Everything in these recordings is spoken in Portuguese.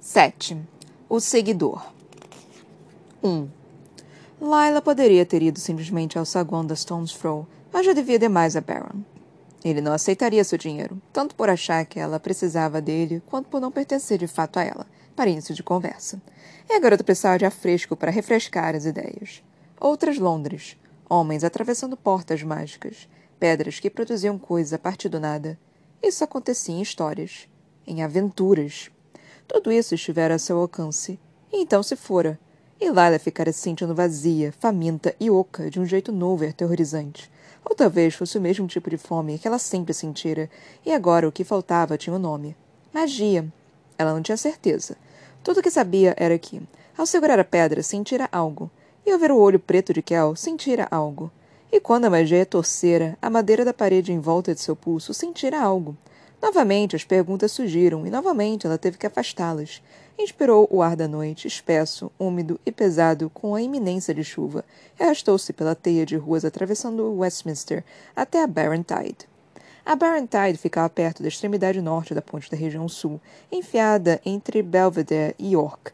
7. O seguidor. 1. Lila poderia ter ido simplesmente ao saguão da Stone's Throw, mas já devia demais a Baron. Ele não aceitaria seu dinheiro, tanto por achar que ela precisava dele, quanto por não pertencer de fato a ela, para início de conversa. E a garota precisava de afresco para refrescar as ideias. Outras Londres. Homens atravessando portas mágicas. Pedras que produziam coisas a partir do nada. Isso acontecia em histórias. Em aventuras. Tudo isso estivera a seu alcance. E então se fora. E Lila ficara se sentindo vazia, faminta e oca de um jeito novo e aterrorizante. Ou talvez fosse o mesmo tipo de fome que ela sempre sentira, e agora o que faltava tinha um nome. Magia. Ela não tinha certeza. Tudo o que sabia era que, ao segurar a pedra, sentira algo. E ao ver o olho preto de Kel, sentira algo. E quando a magia torcera, a madeira da parede em volta de seu pulso sentira algo. Novamente as perguntas surgiram e novamente ela teve que afastá-las. Inspirou o ar da noite, espesso, úmido e pesado com a iminência de chuva, e arrastou-se pela teia de ruas atravessando Westminster até a Barrentide. A Barrentide ficava perto da extremidade norte da ponte da região sul, enfiada entre Belvedere e York,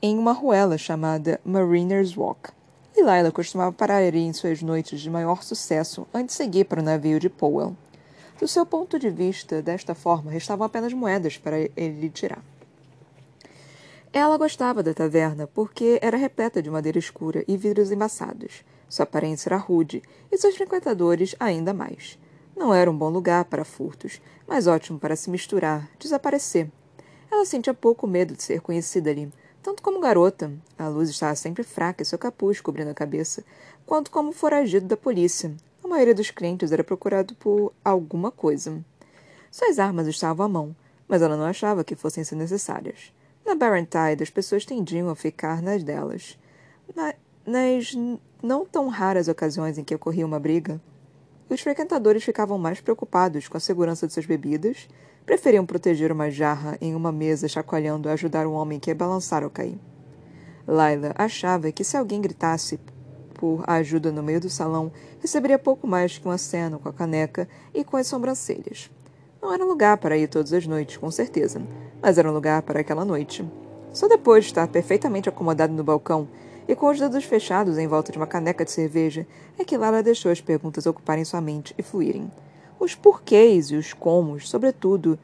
em uma ruela chamada Mariner's Walk. E costumava parar ali em suas noites de maior sucesso antes de seguir para o navio de Powell. Do seu ponto de vista, desta forma, restavam apenas moedas para ele tirar. Ela gostava da taverna porque era repleta de madeira escura e vidros embaçados. Sua aparência era rude e seus frequentadores ainda mais. Não era um bom lugar para furtos, mas ótimo para se misturar, desaparecer. Ela sentia pouco medo de ser conhecida ali, tanto como garota. A luz estava sempre fraca e seu capuz cobrindo a cabeça, quanto como foragido da polícia, maioria dos clientes era procurado por alguma coisa. Suas armas estavam à mão, mas ela não achava que fossem ser necessárias. Na Barrentide, as pessoas tendiam a ficar nas delas. Na, nas não tão raras ocasiões em que ocorria uma briga, os frequentadores ficavam mais preocupados com a segurança de suas bebidas, preferiam proteger uma jarra em uma mesa chacoalhando a ajudar um homem que ia balançar ao cair. Laila achava que se alguém gritasse por ajuda no meio do salão, receberia pouco mais que um aceno com a caneca e com as sobrancelhas. Não era lugar para ir todas as noites, com certeza, mas era um lugar para aquela noite. Só depois de estar perfeitamente acomodado no balcão e com os dedos fechados em volta de uma caneca de cerveja, é que Lara deixou as perguntas ocuparem sua mente e fluírem. Os porquês e os comos, sobretudo,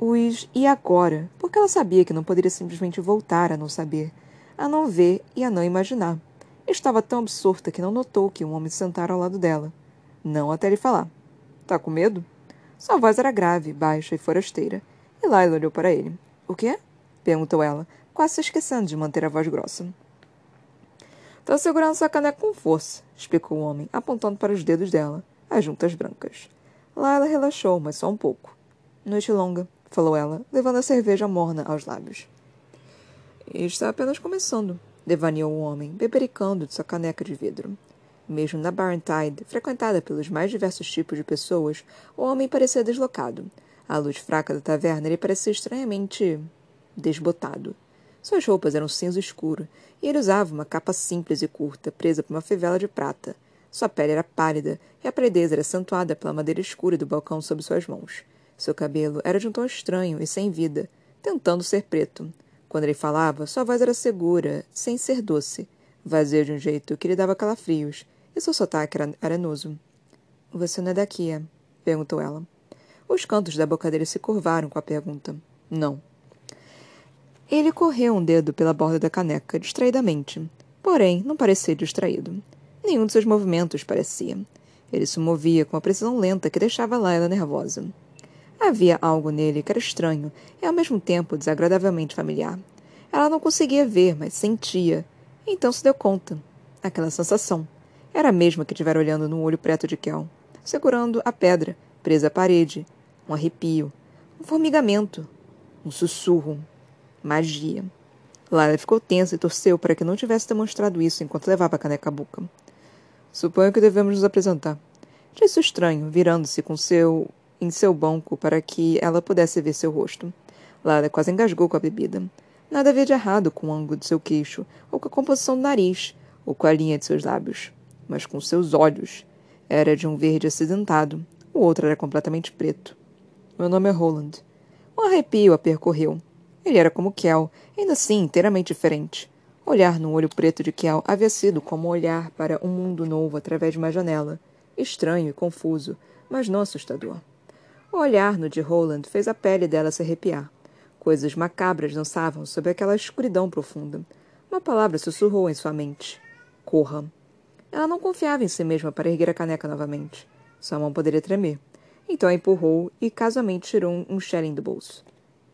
os e agora, porque ela sabia que não poderia simplesmente voltar a não saber, a não ver e a não imaginar. Estava tão absorta que não notou que um homem sentara ao lado dela. Não até lhe falar. Tá com medo? Sua voz era grave, baixa e forasteira. E Lila olhou para ele. O quê? perguntou ela, quase se esquecendo de manter a voz grossa. Tô segurando sua caneca com força, explicou o homem, apontando para os dedos dela, as juntas brancas. Lila relaxou, mas só um pouco. Noite longa, falou ela, levando a cerveja morna aos lábios. Está apenas começando, devaneou o homem, bebericando de sua caneca de vidro. Mesmo na Barrentide, frequentada pelos mais diversos tipos de pessoas, o homem parecia deslocado. À luz fraca da taverna, ele parecia estranhamente desbotado. Suas roupas eram cinza escuro, e ele usava uma capa simples e curta, presa por uma fivela de prata. Sua pele era pálida, e a palidez era acentuada pela madeira escura do balcão sob suas mãos. Seu cabelo era de um tom estranho e sem vida, tentando ser preto. Quando ele falava, sua voz era segura, sem ser doce, vazia de um jeito que lhe dava calafrios, e seu sotaque era arenoso. Você não é daqui, é? perguntou ela. Os cantos da boca dele se curvaram com a pergunta. Não. Ele correu um dedo pela borda da caneca, distraidamente. Porém, não parecia distraído. Nenhum de seus movimentos parecia. Ele se movia com uma precisão lenta que deixava Laila nervosa. Havia algo nele que era estranho e ao mesmo tempo desagradavelmente familiar. Ela não conseguia ver, mas sentia. Então se deu conta. Aquela sensação. Era a mesma que tivera olhando no olho preto de Kel, segurando a pedra, presa à parede. Um arrepio. Um formigamento. Um sussurro. Magia. Lara ficou tensa e torceu para que não tivesse demonstrado isso enquanto levava a caneca à boca. Suponho que devemos nos apresentar. Disse o estranho, virando-se com seu em seu banco para que ela pudesse ver seu rosto. Lara quase engasgou com a bebida. Nada havia de errado com o ângulo de seu queixo, ou com a composição do nariz, ou com a linha de seus lábios, mas com seus olhos. Era de um verde acidentado, o outro era completamente preto. Meu nome é Roland. Um arrepio a percorreu. Ele era como Kel, ainda assim inteiramente diferente. Olhar no olho preto de Kel havia sido como olhar para um mundo novo através de uma janela. Estranho e confuso, mas não assustador. O olhar no de Roland fez a pele dela se arrepiar. Coisas macabras dançavam sob aquela escuridão profunda. Uma palavra sussurrou em sua mente. Corra. Ela não confiava em si mesma para erguer a caneca novamente. Sua mão poderia tremer. Então a empurrou e casualmente tirou um shilling do bolso.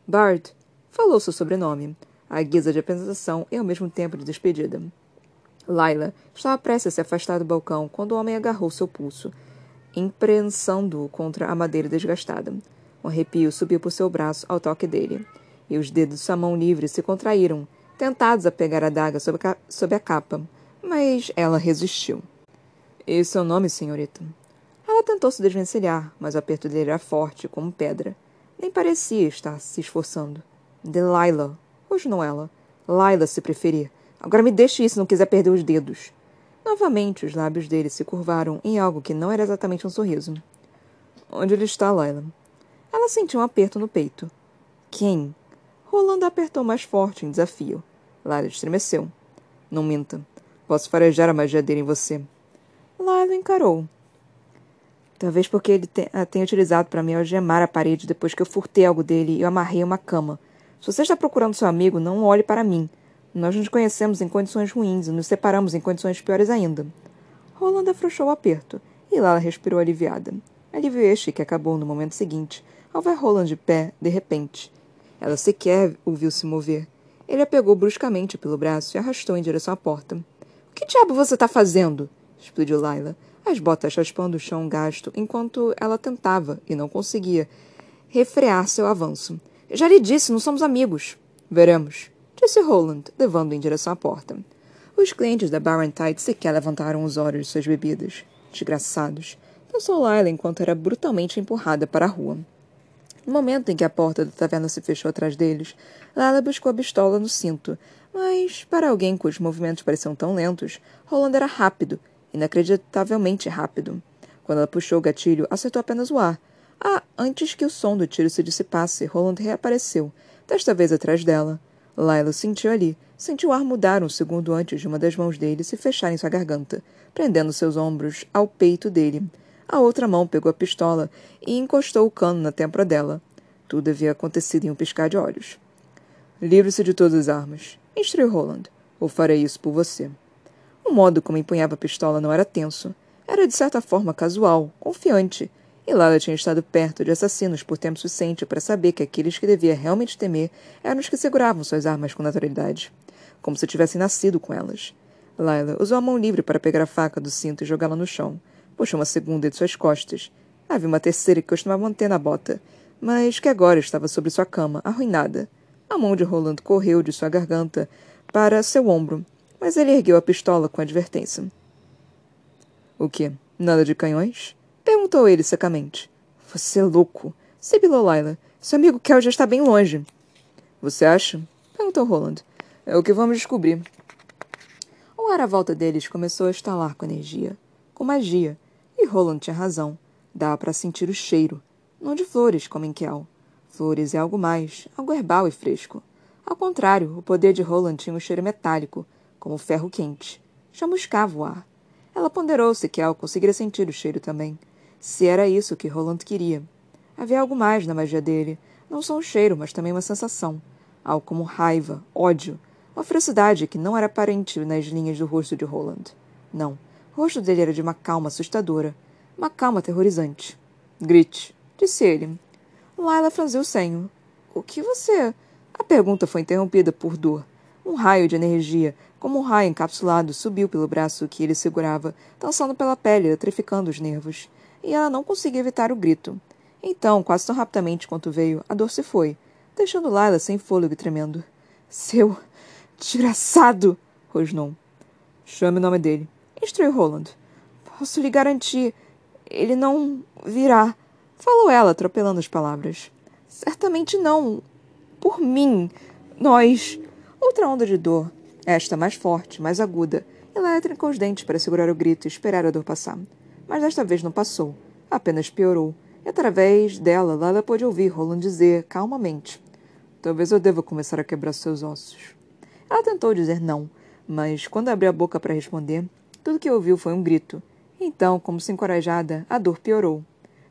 Bard falou seu sobrenome, à guisa de apresentação e ao mesmo tempo de despedida. Laila estava prestes a se afastar do balcão quando o homem agarrou seu pulso, imprensando-o contra a madeira desgastada. Um arrepio subiu por seu braço ao toque dele, e os dedos de sua mão livre se contraíram, tentados a pegar a daga sob a, capa, mas ela resistiu. Esse é o nome, senhorita. Ela tentou se desvencilhar, mas o aperto dele era forte, como pedra. Nem parecia estar se esforçando. Delilah. Hoje não ela. Laila, se preferir. Agora me deixe isso se não quiser perder os dedos. Novamente, os lábios dele se curvaram em algo que não era exatamente um sorriso. Onde ele está, Laila? Ela sentiu um aperto no peito. Quem? Rolando apertou mais forte em desafio. Laila estremeceu. Não minta. Posso farejar a magia dele em você. Laila encarou. Talvez porque ele a tenha utilizado para me algemar a parede depois que eu furtei algo dele e eu amarrei uma cama. Se você está procurando seu amigo, não olhe para mim. Nós nos conhecemos em condições ruins e nos separamos em condições piores ainda. Roland afrouxou o aperto e Lala respirou aliviada. Alívio este que acabou no momento seguinte, ao ver Roland de pé, de repente. Ela sequer o viu se mover. Ele a pegou bruscamente pelo braço e arrastou em direção à porta. O que diabo você está fazendo? explodiu Laila, as botas raspando o chão gasto enquanto ela tentava, e não conseguia, refrear seu avanço. Já lhe disse, não somos amigos. Veremos, disse Roland, levando em direção à porta. Os clientes da Barrentide sequer levantaram os olhos de suas bebidas. Desgraçados. Pensou Laila enquanto era brutalmente empurrada para a rua. No momento em que a porta da taverna se fechou atrás deles, Lala buscou a pistola no cinto, mas, para alguém cujos movimentos pareciam tão lentos, Roland era rápido, inacreditavelmente rápido. Quando ela puxou o gatilho, acertou apenas o ar. Ah, antes que o som do tiro se dissipasse, Roland reapareceu, desta vez atrás dela. Lila sentiu ali, sentiu o ar mudar um segundo antes de uma das mãos dele se fechar em sua garganta, prendendo seus ombros ao peito dele. A outra mão pegou a pistola e encostou o cano na têmpora dela. Tudo havia acontecido em um piscar de olhos. Livre-se de todas as armas, instruiu Roland. Ou farei isso por você. O modo como empunhava a pistola não era tenso. Era, de certa forma, casual, confiante. E Lala tinha estado perto de assassinos por tempo suficiente para saber que aqueles que devia realmente temer eram os que seguravam suas armas com naturalidade. Como se tivessem nascido com elas. Lila usou a mão livre para pegar a faca do cinto e jogá-la no chão puxou uma segunda de suas costas. Havia uma terceira que costumava manter na bota, mas que agora estava sobre sua cama, arruinada. A mão de Roland correu de sua garganta para seu ombro, mas ele ergueu a pistola com advertência. O quê? Nada de canhões? Perguntou ele secamente. Você é louco, sibilou Lila. Seu amigo Kel já está bem longe. Você acha? Perguntou Roland. É o que vamos descobrir. O ar à volta deles começou a estalar com energia, com magia, e Roland tinha razão. Dava para sentir o cheiro. Não de flores, como em Kel. Flores é algo mais, algo herbal e fresco. Ao contrário, o poder de Roland tinha um cheiro metálico, como ferro quente. Chamuscava o ar. Ela ponderou se Kel conseguiria sentir o cheiro também. Se era isso que Roland queria. Havia algo mais na magia dele. Não só um cheiro, mas também uma sensação. Algo como raiva, ódio. Uma ferocidade que não era aparente nas linhas do rosto de Roland. Não. O rosto dele era de uma calma assustadora, uma calma aterrorizante. Grite, disse ele. Laila franziu o senho. O que você. A pergunta foi interrompida por dor. Um raio de energia, como um raio encapsulado, subiu pelo braço que ele segurava, dançando pela pele, eletrificando os nervos. E ela não conseguia evitar o grito. Então, quase tão rapidamente quanto veio, a dor se foi, deixando Laila sem fôlego e tremendo. Seu. desgraçado! rosnou. Chame o nome dele instruiu Roland. Posso lhe garantir. Ele não virá. Falou ela, atropelando as palavras. Certamente não. Por mim. Nós. Outra onda de dor. Esta mais forte, mais aguda. Ela trincou os dentes para segurar o grito e esperar a dor passar. Mas desta vez não passou. Apenas piorou. E através dela, Lala pôde ouvir Roland dizer, calmamente: Talvez eu deva começar a quebrar seus ossos. Ela tentou dizer não, mas quando abriu a boca para responder, tudo que ouviu foi um grito. Então, como se encorajada, a dor piorou.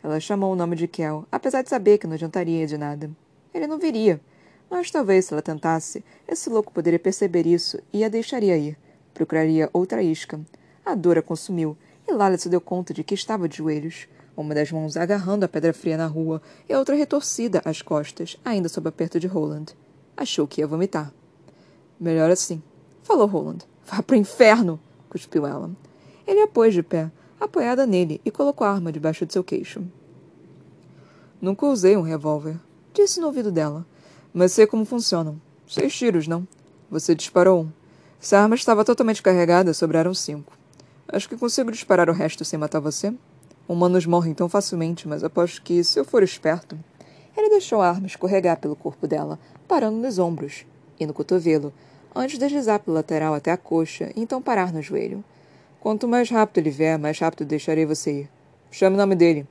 Ela chamou o nome de Kel, apesar de saber que não adiantaria de nada. Ele não viria. Mas talvez, se ela tentasse, esse louco poderia perceber isso e a deixaria ir. Procuraria outra isca. A dor a consumiu, e Lala se deu conta de que estava de joelhos, uma das mãos agarrando a pedra fria na rua e a outra retorcida às costas, ainda sob aperto de Roland. Achou que ia vomitar. Melhor assim, falou Roland. Vá pro inferno! cuspiu ela. Ele a pôs de pé, apoiada nele, e colocou a arma debaixo de seu queixo. Nunca usei um revólver, disse no ouvido dela. Mas sei como funcionam. Seis tiros, não? Você disparou um. Se a arma estava totalmente carregada, sobraram cinco. Acho que consigo disparar o resto sem matar você. Humanos morrem tão facilmente, mas aposto que, se eu for esperto. Ele deixou a arma escorregar pelo corpo dela, parando nos ombros e no cotovelo, antes de deslizar pelo lateral até a coxa e então parar no joelho. Quanto mais rápido ele vier, mais rápido deixarei você ir. Chame o nome dele.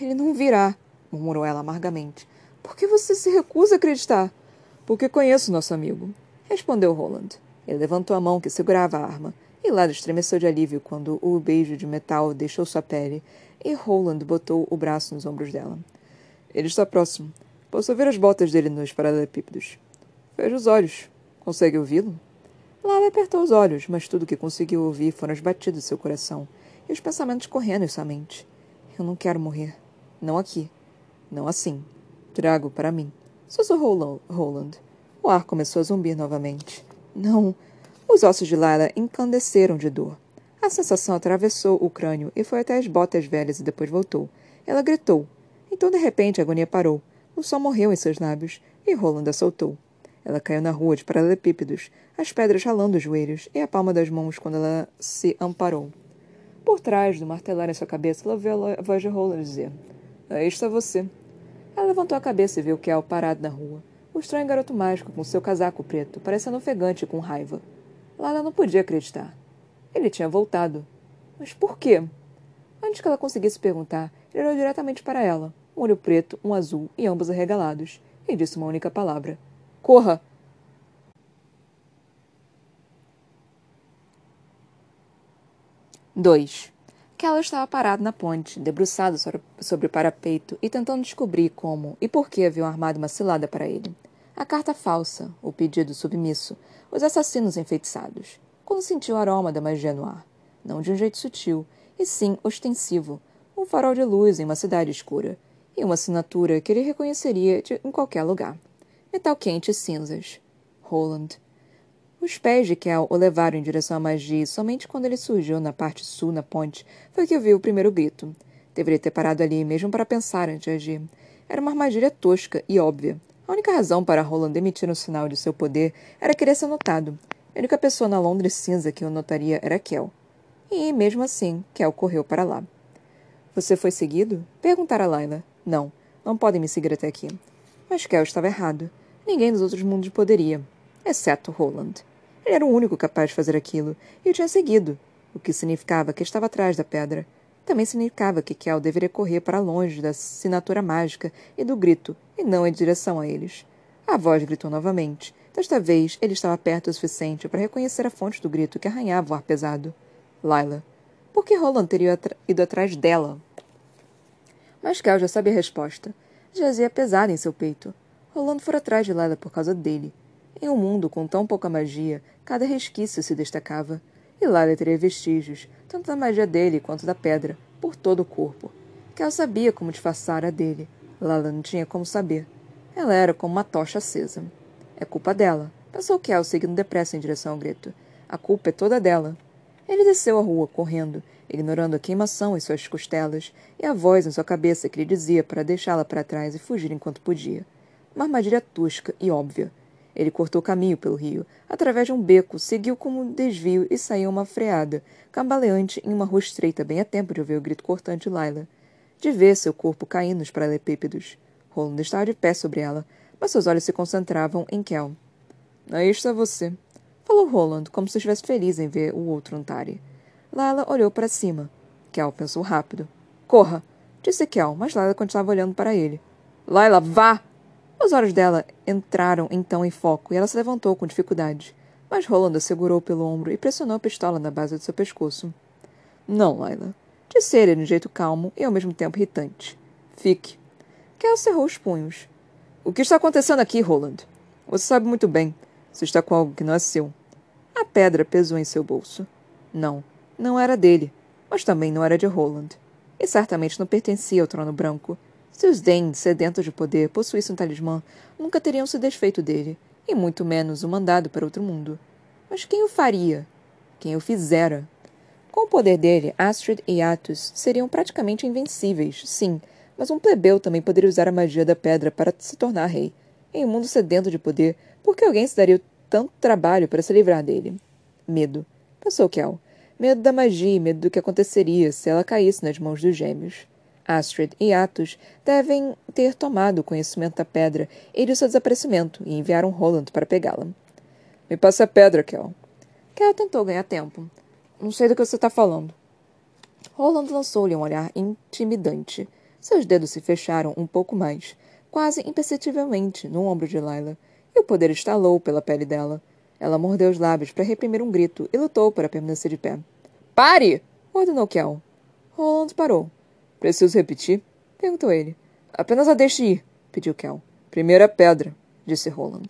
Ele não virá, murmurou ela amargamente. Por que você se recusa a acreditar? Porque conheço nosso amigo, respondeu Roland. Ele levantou a mão que segurava a arma, e Lada estremeceu de alívio quando o beijo de metal deixou sua pele, e Roland botou o braço nos ombros dela. Ele está próximo. Posso ouvir as botas dele nos paralelepípedos. Feche os olhos. Consegue ouvi-lo? Lala apertou os olhos, mas tudo que conseguiu ouvir foram as batidas de seu coração e os pensamentos correndo em sua mente. Eu não quero morrer. Não aqui. Não assim. Trago para mim. Sussurrou Roland. O ar começou a zumbir novamente. Não. Os ossos de Lala encandeceram de dor. A sensação atravessou o crânio e foi até as botas velhas e depois voltou. Ela gritou. Então, de repente, a agonia parou. O sol morreu em seus lábios e Roland soltou. Ela caiu na rua de paralelepípedos, as pedras ralando os joelhos e a palma das mãos quando ela se amparou. Por trás do martelar em sua cabeça, ela viu a voz de Roland dizer: Aí está você. Ela levantou a cabeça e viu Kel parado na rua. O estranho garoto mágico com seu casaco preto, parecendo ofegante com raiva. Lala não podia acreditar. Ele tinha voltado. Mas por quê? Antes que ela conseguisse perguntar, ele olhou diretamente para ela, um olho preto, um azul e ambos arregalados, e disse uma única palavra: Corra! Dois. Keller estava parado na ponte, debruçado sobre o parapeito e tentando descobrir como e por que haviam armado uma cilada para ele. A carta falsa, o pedido submisso, os assassinos enfeitiçados. Quando sentiu o aroma da magia no ar. Não de um jeito sutil, e sim ostensivo. Um farol de luz em uma cidade escura. E uma assinatura que ele reconheceria de, em qualquer lugar metal quente e cinzas. Roland. Os pés de Kel o levaram em direção à magia e somente quando ele surgiu na parte sul, na ponte, foi que ouviu o primeiro grito. Deveria ter parado ali mesmo para pensar antes de agir. Era uma armadilha tosca e óbvia. A única razão para Roland emitir um sinal de seu poder era querer ser notado. A única pessoa na Londres cinza que o notaria era Kel. E, mesmo assim, Kel correu para lá. Você foi seguido? Perguntara Laila. Não, não podem me seguir até aqui. Mas Kel estava errado. Ninguém dos outros mundos poderia, exceto Roland. Ele era o único capaz de fazer aquilo, e o tinha seguido, o que significava que estava atrás da pedra. Também significava que Kel deveria correr para longe da assinatura mágica e do grito, e não em direção a eles. A voz gritou novamente. Desta vez, ele estava perto o suficiente para reconhecer a fonte do grito que arranhava o ar pesado. Laila. Por que Roland teria ido atrás dela? Mas Kel já sabia a resposta jazia pesada em seu peito. Rolando fora atrás de Lila por causa dele. Em um mundo com tão pouca magia, cada resquício se destacava. E Lila teria vestígios, tanto da magia dele quanto da pedra, por todo o corpo. Kel sabia como disfarçar a dele. Lala não tinha como saber. Ela era como uma tocha acesa. É culpa dela, pensou Kel, seguindo depressa em direção ao grito. A culpa é toda dela. Ele desceu a rua, correndo, ignorando a queimação em suas costelas e a voz em sua cabeça que lhe dizia para deixá-la para trás e fugir enquanto podia. Uma armadilha tosca e óbvia. Ele cortou caminho pelo rio, através de um beco, seguiu como um desvio e saiu uma freada, cambaleante em uma rua estreita bem a tempo de ouvir o grito cortante de Laila. De ver seu corpo caindo nos paralelepípedos. Roland estava de pé sobre ela, mas seus olhos se concentravam em Kel. Aí está você, falou Roland, como se estivesse feliz em ver o outro Antari. Lila olhou para cima. Kel pensou rápido. Corra! Disse Kel, mas Lila continuava olhando para ele. Lila, vá! Os olhos dela entraram então em foco e ela se levantou com dificuldade. Mas Roland a segurou pelo ombro e pressionou a pistola na base de seu pescoço. Não, Laila. Disse ele de um jeito calmo e ao mesmo tempo irritante. Fique. Kel cerrou os punhos. O que está acontecendo aqui, Roland? Você sabe muito bem. Você está com algo que não é seu. A pedra pesou em seu bolso. Não, não era dele, mas também não era de Roland. E certamente não pertencia ao trono branco. Se os Dane, sedentos de poder, possuíssem um talismã, nunca teriam se desfeito dele, e muito menos o mandado para outro mundo. Mas quem o faria? Quem o fizera? Com o poder dele, Astrid e Atus seriam praticamente invencíveis, sim, mas um plebeu também poderia usar a magia da pedra para se tornar rei. Em um mundo sedento de poder, por que alguém se daria tanto trabalho para se livrar dele? Medo. Pensou Kel. Medo da magia e medo do que aconteceria se ela caísse nas mãos dos gêmeos. Astrid e Atus devem ter tomado conhecimento da pedra e de seu desaparecimento e enviaram Roland para pegá-la. Me passe a pedra, Kel. Kel tentou ganhar tempo. Não sei do que você está falando. Roland lançou-lhe um olhar intimidante. Seus dedos se fecharam um pouco mais, quase imperceptivelmente, no ombro de Lila, e o poder estalou pela pele dela. Ela mordeu os lábios para reprimir um grito e lutou para permanecer de pé. Pare! ordenou Kel. Roland parou. Preciso repetir? perguntou ele. Apenas a deixe ir, pediu Kel. Primeira pedra, disse Roland.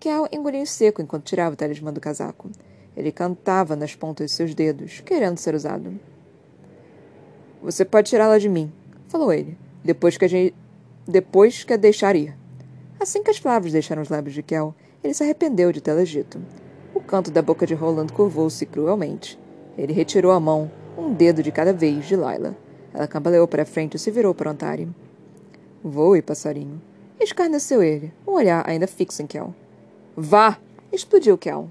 Kel engoliu seco enquanto tirava o talismã do casaco. Ele cantava nas pontas de seus dedos, querendo ser usado. Você pode tirá-la de mim, falou ele, depois que a gente. depois que a deixar ir. Assim que as palavras deixaram os lábios de Kel, ele se arrependeu de tê-las dito. O canto da boca de Roland curvou-se cruelmente. Ele retirou a mão, um dedo de cada vez, de Lila. Ela cambaleou para frente e se virou para Ontari. Voe, passarinho. Escarneceu ele, um olhar ainda fixo em Kel. Vá! explodiu Kel.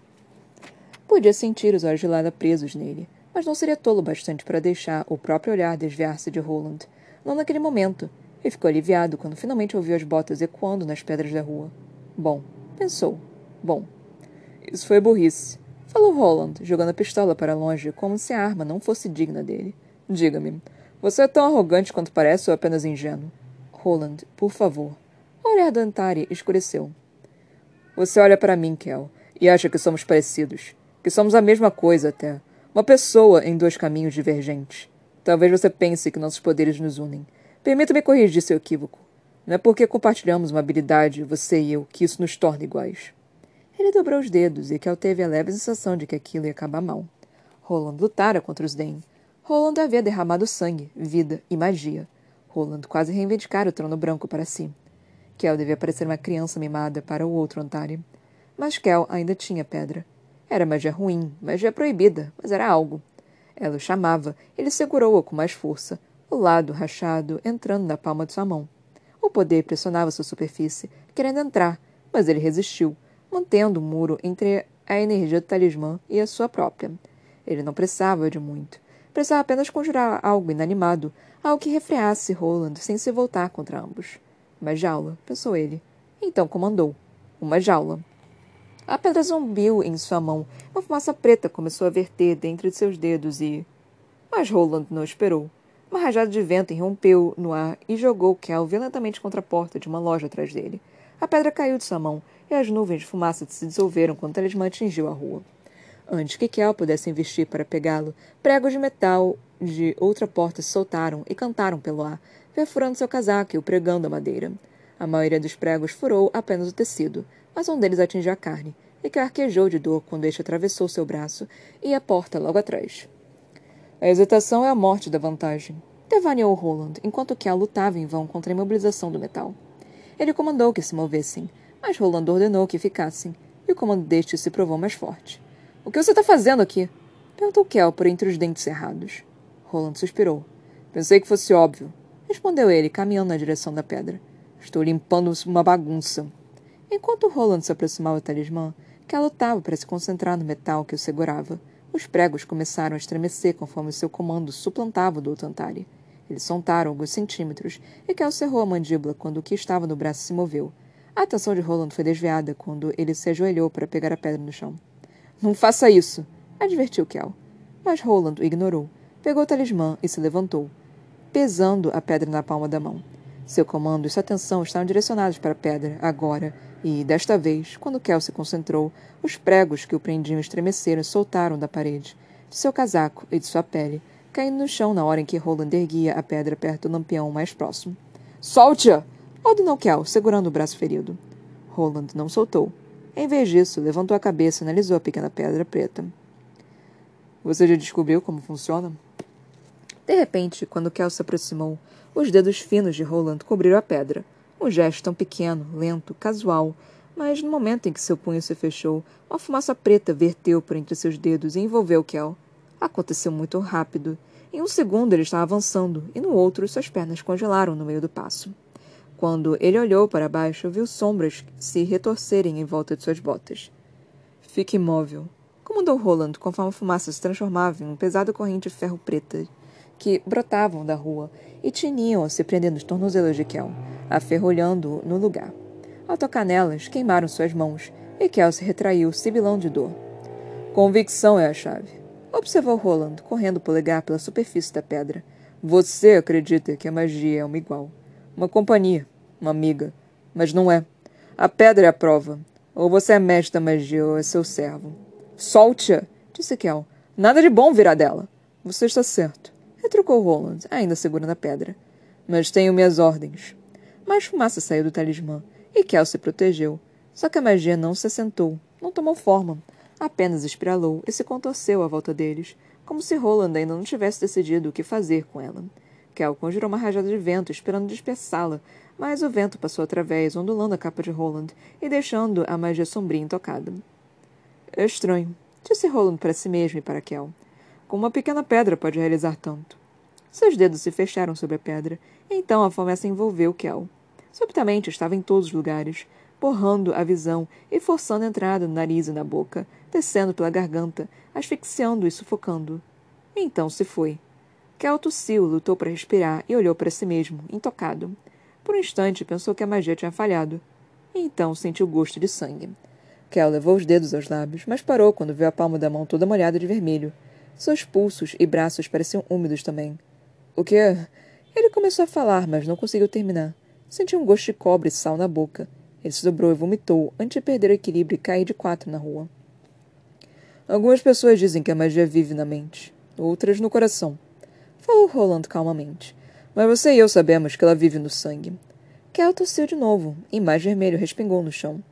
Podia sentir os olhos de Lila presos nele, mas não seria tolo bastante para deixar o próprio olhar desviar-se de Roland. Não naquele momento. E ficou aliviado quando finalmente ouviu as botas ecoando nas pedras da rua. Bom, pensou. Bom. Isso foi burrice. Falou Roland, jogando a pistola para longe, como se a arma não fosse digna dele. Diga-me, você é tão arrogante quanto parece ou apenas ingênuo? Roland, por favor. O olhar da Antari escureceu. Você olha para mim, Kel, e acha que somos parecidos que somos a mesma coisa até. Uma pessoa em dois caminhos divergentes. Talvez você pense que nossos poderes nos unem. Permita-me corrigir seu equívoco. Não é porque compartilhamos uma habilidade, você e eu, que isso nos torna iguais. Ele dobrou os dedos e Kel teve a leve sensação de que aquilo ia acabar mal. Roland lutara contra os Dane. Roland havia derramado sangue, vida e magia. Roland quase reivindicara o trono branco para si. Kel devia parecer uma criança mimada para o outro Antari. Mas Kel ainda tinha pedra. Era magia ruim, magia proibida, mas era algo. Ela o chamava, ele segurou-a com mais força, o lado rachado entrando na palma de sua mão. O poder pressionava sua superfície, querendo entrar, mas ele resistiu, mantendo um muro entre a energia do talismã e a sua própria. Ele não precisava de muito. Precisava apenas conjurar algo inanimado, algo que refreasse Roland sem se voltar contra ambos. Uma jaula, pensou ele. Então comandou. Uma jaula. A pedra zumbiu em sua mão. Uma fumaça preta começou a verter dentro de seus dedos e. Mas Roland não esperou. Uma rajada de vento irrompeu no ar e jogou Kel violentamente contra a porta de uma loja atrás dele. A pedra caiu de sua mão e as nuvens de fumaça se dissolveram quando o talismã atingiu a rua. Antes que Kel pudesse investir para pegá-lo, pregos de metal de outra porta se soltaram e cantaram pelo ar, perfurando seu casaco e o pregando a madeira. A maioria dos pregos furou apenas o tecido, mas um deles atingiu a carne, e que arquejou de dor quando este atravessou seu braço e a porta logo atrás. A hesitação é a morte da vantagem, devaneou Roland, enquanto Kel lutava em vão contra a imobilização do metal. Ele comandou que se movessem, mas Roland ordenou que ficassem, e o comando deste se provou mais forte. O que você está fazendo aqui? Perguntou Kel por entre os dentes cerrados. Roland suspirou. Pensei que fosse óbvio, respondeu ele, caminhando na direção da pedra. Estou limpando uma bagunça. Enquanto Roland se aproximava do talismã, Kel lutava para se concentrar no metal que o segurava. Os pregos começaram a estremecer conforme seu comando suplantava o do Otantari. Eles soltaram alguns centímetros e Kel cerrou a mandíbula quando o que estava no braço se moveu. A atenção de Roland foi desviada quando ele se ajoelhou para pegar a pedra no chão. Não faça isso! advertiu Kel. Mas Roland o ignorou. Pegou o talismã e se levantou, pesando a pedra na palma da mão. Seu comando e sua atenção estavam direcionados para a pedra, agora, e, desta vez, quando Kel se concentrou, os pregos que o prendiam estremeceram e soltaram da parede, de seu casaco e de sua pele, caindo no chão na hora em que Roland erguia a pedra perto do lampião mais próximo. Solte-a! ordenou Kel, segurando o braço ferido. Roland não soltou. Em vez disso, levantou a cabeça e analisou a pequena pedra preta. Você já descobriu como funciona? De repente, quando Kel se aproximou, os dedos finos de Roland cobriram a pedra. Um gesto tão pequeno, lento, casual, mas no momento em que seu punho se fechou, uma fumaça preta verteu por entre seus dedos e envolveu Kel. Aconteceu muito rápido. Em um segundo ele estava avançando, e no outro suas pernas congelaram no meio do passo. Quando ele olhou para baixo, viu sombras se retorcerem em volta de suas botas. Fique imóvel, comandou Roland conforme a fumaça se transformava em um pesado corrente de ferro preta que brotavam da rua e tiniam se prendendo os tornozelos de Kel, aferrolhando-o no lugar. Ao tocar nelas, queimaram suas mãos, e Kel se retraiu, sibilando de dor. Convicção é a chave, observou Roland, correndo o polegar pela superfície da pedra. Você acredita que a magia é uma igual. Uma companhia, uma amiga. Mas não é. A pedra é a prova. Ou você é mestre da magia ou é seu servo. Solte-a, disse Kel. Nada de bom virá dela. Você está certo retrucou Roland, ainda segurando a pedra. Mas tenho minhas ordens. Mais fumaça saiu do talismã, e Kel se protegeu. Só que a magia não se assentou, não tomou forma. Apenas espiralou e se contorceu à volta deles, como se Roland ainda não tivesse decidido o que fazer com ela. Kel conjurou uma rajada de vento, esperando dispersá-la, mas o vento passou através, ondulando a capa de Roland e deixando a magia sombria intocada. É estranho, disse Roland para si mesmo e para Kel. Como uma pequena pedra pode realizar tanto. Seus dedos se fecharam sobre a pedra, então a fumaça envolveu Kel. Subitamente estava em todos os lugares, borrando a visão e forçando a entrada no nariz e na boca, descendo pela garganta, asfixiando e sufocando. Então se foi. Kel tossiu, lutou para respirar e olhou para si mesmo, intocado. Por um instante pensou que a magia tinha falhado. E então sentiu gosto de sangue. Kel levou os dedos aos lábios, mas parou quando viu a palma da mão toda molhada de vermelho. Seus pulsos e braços pareciam úmidos também. O que? Ele começou a falar, mas não conseguiu terminar. Sentiu um gosto de cobre e sal na boca. Ele se dobrou e vomitou, antes de perder o equilíbrio e cair de quatro na rua. Algumas pessoas dizem que a magia vive na mente, outras no coração. Falou Roland calmamente. Mas você e eu sabemos que ela vive no sangue. Kel tossiu de novo, e mais vermelho respingou no chão.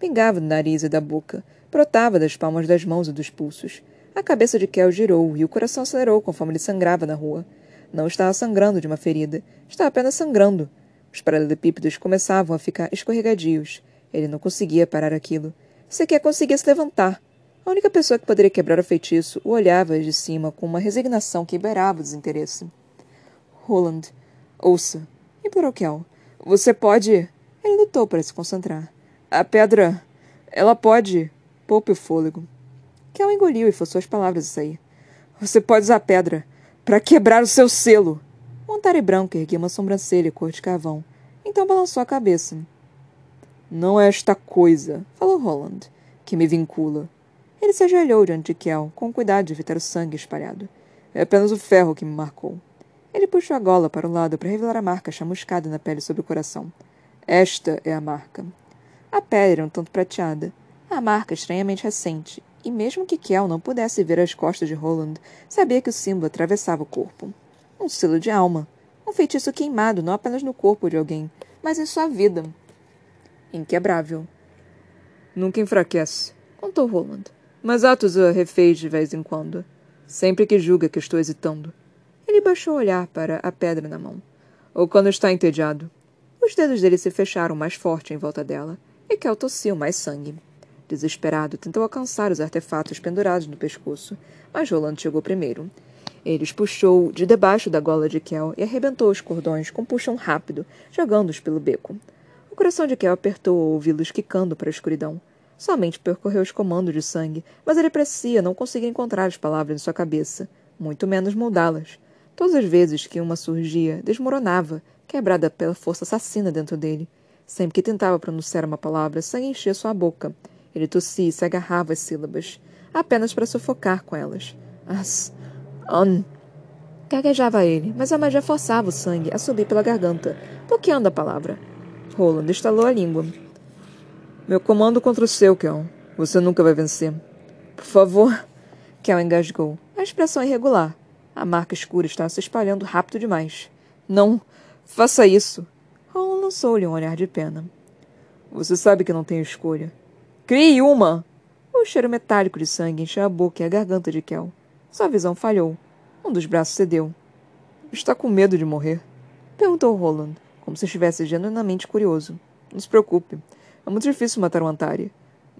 Pingava do nariz e da boca, brotava das palmas das mãos e dos pulsos. A cabeça de Kel girou e o coração acelerou conforme ele sangrava na rua. Não estava sangrando de uma ferida, estava apenas sangrando. Os paralelepípedos começavam a ficar escorregadios. Ele não conseguia parar aquilo. Sequer conseguia se levantar. A única pessoa que poderia quebrar o feitiço o olhava de cima com uma resignação que beirava o desinteresse. Roland, ouça, implorou Kel. Você pode. Ele lutou para se concentrar. A pedra. Ela pode. Poupe o fôlego. Kel engoliu e forçou as palavras a sair. Você pode usar pedra para quebrar o seu selo. Montare branco erguia uma sobrancelha cor de carvão. Então balançou a cabeça. Não é esta coisa, falou Roland, que me vincula. Ele se ajoelhou diante de Kel, com cuidado de evitar o sangue espalhado. É apenas o ferro que me marcou. Ele puxou a gola para o lado para revelar a marca chamuscada na pele sobre o coração. Esta é a marca. A pele era um tanto prateada. A marca estranhamente recente, e mesmo que Kel não pudesse ver as costas de Roland, sabia que o símbolo atravessava o corpo. Um selo de alma. Um feitiço queimado não apenas no corpo de alguém, mas em sua vida. Inquebrável. Nunca enfraquece, contou Roland. Mas Atos a refez de vez em quando. Sempre que julga que estou hesitando. Ele baixou o olhar para a pedra na mão. Ou quando está entediado. Os dedos dele se fecharam mais forte em volta dela, e Kel tossiu mais sangue. Desesperado, tentou alcançar os artefatos pendurados no pescoço, mas Roland chegou primeiro. Ele os puxou de debaixo da gola de Kel e arrebentou os cordões com um puxão rápido, jogando-os pelo beco. O coração de Kel apertou ao ouvi-los quicando para a escuridão. Somente percorreu os comandos de sangue, mas ele parecia não conseguir encontrar as palavras em sua cabeça, muito menos moldá-las. Todas as vezes que uma surgia, desmoronava, quebrada pela força assassina dentro dele. Sempre que tentava pronunciar uma palavra, sangue enchia sua boca. Ele tossia e se agarrava às sílabas, apenas para sufocar com elas. As. An. Gaguejava ele, mas a magia forçava o sangue a subir pela garganta, bloqueando a palavra. Roland estalou a língua. Meu comando contra o seu, Kel. Você nunca vai vencer. Por favor. Kel engasgou. A expressão irregular. A marca escura estava se espalhando rápido demais. Não. Faça isso. Roland lançou-lhe um olhar de pena. Você sabe que não tenho escolha. Crie uma! O cheiro metálico de sangue encheu a boca e a garganta de Kel. Sua visão falhou. Um dos braços cedeu. Está com medo de morrer? Perguntou Roland, como se estivesse genuinamente curioso. Não se preocupe. É muito difícil matar um Antari.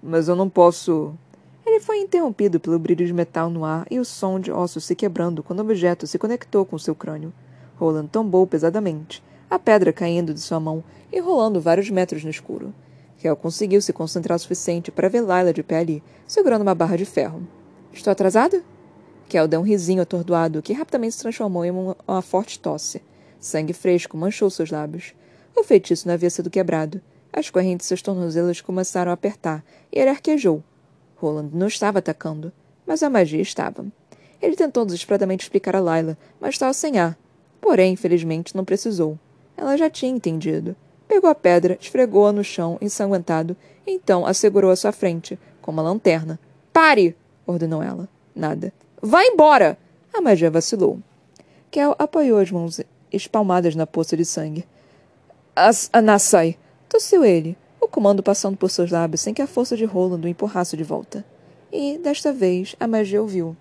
Mas eu não posso. Ele foi interrompido pelo brilho de metal no ar e o som de ossos se quebrando quando o objeto se conectou com seu crânio. Roland tombou pesadamente, a pedra caindo de sua mão e rolando vários metros no escuro. Kel conseguiu se concentrar o suficiente para ver Layla de pé ali, segurando uma barra de ferro. Estou atrasada? Kel deu um risinho atordoado que rapidamente se transformou em uma, uma forte tosse. Sangue fresco manchou seus lábios. O feitiço não havia sido quebrado. As correntes seus tornozelos começaram a apertar e ele arquejou. Roland não estava atacando, mas a magia estava. Ele tentou desesperadamente explicar a Layla, mas estava sem ar. Porém, infelizmente, não precisou. Ela já tinha entendido. Pegou a pedra, esfregou-a no chão, ensanguentado, e então a à sua frente, com uma lanterna. Pare! ordenou ela. Nada. Vá embora! A magia vacilou. Kel apoiou as mãos espalmadas na poça de sangue. As Anassai! Tossiu ele, o comando passando por seus lábios sem que a força de Roland o empurrasse de volta. E, desta vez, a magia ouviu.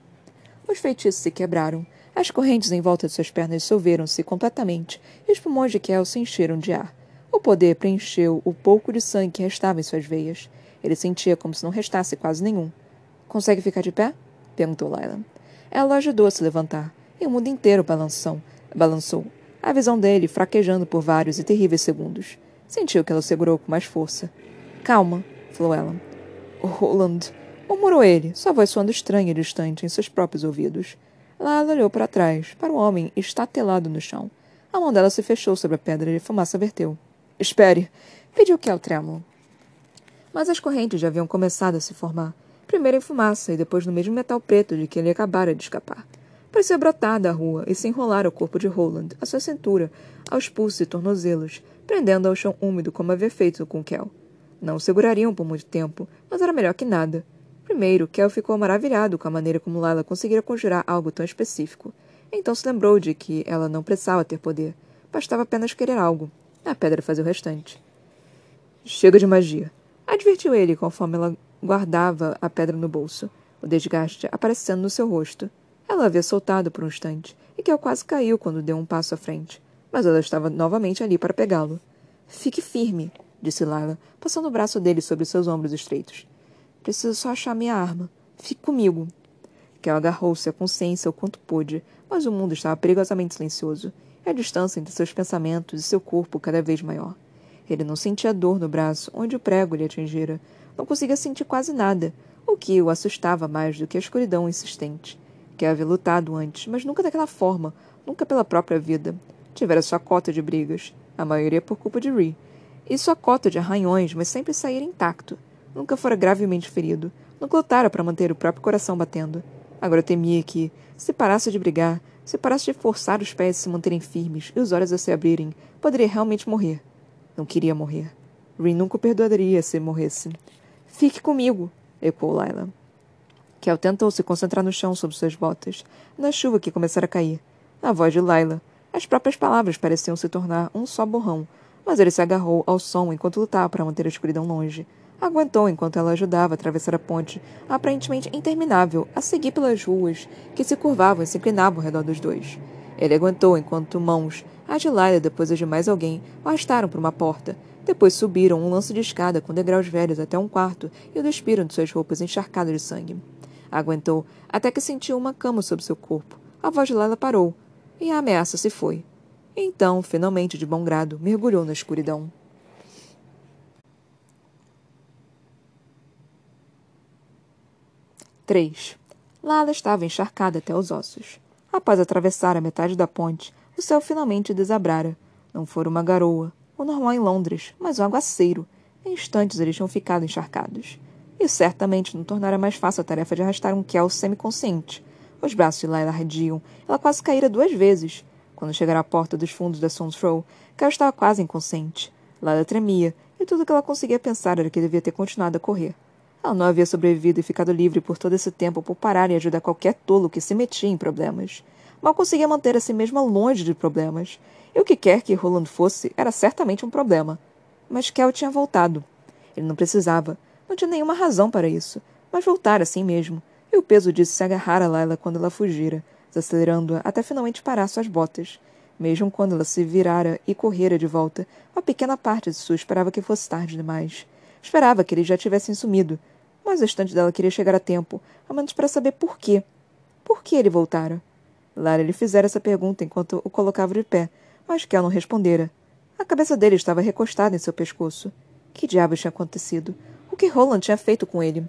Os feitiços se quebraram. As correntes em volta de suas pernas dissolveram-se completamente e os pulmões de Kel se encheram de ar. O poder preencheu o pouco de sangue que restava em suas veias. Ele sentia como se não restasse quase nenhum. Consegue ficar de pé? perguntou Lila. Ela ajudou a se levantar, e o mundo inteiro balançou, balançou, a visão dele fraquejando por vários e terríveis segundos. Sentiu que ela o segurou com mais força. Calma, falou ela. Roland, murmurou ele, sua voz soando estranha e distante em seus próprios ouvidos. Lala olhou para trás, para o homem estatelado no chão. A mão dela se fechou sobre a pedra e a fumaça verteu. Espere, pediu Kel trêmulo. Mas as correntes já haviam começado a se formar primeiro em fumaça e depois no mesmo metal preto de que ele acabara de escapar. Parecia brotar da rua e se enrolar ao corpo de Roland, à sua cintura, aos pulsos e tornozelos, prendendo ao chão úmido como havia feito com Kel. Não o segurariam por muito tempo, mas era melhor que nada. Primeiro, Kel ficou maravilhado com a maneira como Lila conseguira conjurar algo tão específico. Então se lembrou de que ela não precisava ter poder. Bastava apenas querer algo. A pedra fazia o restante. Chega de magia. Advertiu ele conforme ela Guardava a pedra no bolso, o desgaste aparecendo no seu rosto. Ela havia soltado por um instante, e Kel quase caiu quando deu um passo à frente. Mas ela estava novamente ali para pegá-lo. Fique firme, disse Lila, passando o braço dele sobre seus ombros estreitos. Preciso só achar minha arma. Fique comigo. Kel agarrou-se à consciência o quanto pôde, mas o mundo estava perigosamente silencioso, e a distância entre seus pensamentos e seu corpo cada vez maior. Ele não sentia dor no braço onde o prego lhe atingira, não conseguia sentir quase nada, o que o assustava mais do que a escuridão insistente. Que havia lutado antes, mas nunca daquela forma, nunca pela própria vida. Tivera sua cota de brigas, a maioria por culpa de Ree, e sua cota de arranhões, mas sempre saíra intacto. Nunca fora gravemente ferido, nunca lutara para manter o próprio coração batendo. Agora temia que, se parasse de brigar, se parasse de forçar os pés a se manterem firmes e os olhos a se abrirem, poderia realmente morrer. Não queria morrer. Ree nunca o perdoaria se morresse. Fique comigo, ecoou Lila. Kel tentou se concentrar no chão sob suas botas, na chuva que começara a cair. Na voz de Lila, as próprias palavras pareciam se tornar um só borrão, mas ele se agarrou ao som enquanto lutava para manter a escuridão longe. Aguentou enquanto ela ajudava a atravessar a ponte, aparentemente interminável, a seguir pelas ruas que se curvavam e se inclinavam ao redor dos dois. Ele aguentou enquanto mãos, as de Lila depois as de mais alguém, o arrastaram por uma porta, depois subiram um lance de escada com degraus velhos até um quarto e o despiram de suas roupas encharcadas de sangue. Aguentou até que sentiu uma cama sobre seu corpo. A voz de Lila parou e a ameaça se foi. então, finalmente, de bom grado, mergulhou na escuridão. Três. Lala estava encharcada até os ossos. Após atravessar a metade da ponte, o céu finalmente desabrara. Não fora uma garoa, o normal em Londres, mas um aguaceiro. Em instantes eles tinham ficado encharcados. E certamente não tornara mais fácil a tarefa de arrastar um Kel semiconsciente. Os braços de Layla arrediam. Ela quase caíra duas vezes. Quando chegaram à porta dos fundos da Stones Throw, Cal estava quase inconsciente. Layla tremia, e tudo o que ela conseguia pensar era que devia ter continuado a correr. Ela não havia sobrevivido e ficado livre por todo esse tempo por parar e ajudar qualquer tolo que se metia em problemas. Mal conseguia manter a si mesma longe de problemas. E o que quer que Roland fosse, era certamente um problema. Mas Kel tinha voltado. Ele não precisava. Não tinha nenhuma razão para isso. Mas voltar assim mesmo. E o peso disso se agarrara a Layla quando ela fugira, desacelerando-a até finalmente parar suas botas. Mesmo quando ela se virara e correra de volta, uma pequena parte de sua esperava que fosse tarde demais. Esperava que eles já tivessem sumido, mas o estante dela queria chegar a tempo, ao menos para saber por quê. Por que ele voltara? Lara lhe fizera essa pergunta enquanto o colocava de pé, mas Kel não respondera. A cabeça dele estava recostada em seu pescoço. Que diabos tinha acontecido? O que Roland tinha feito com ele?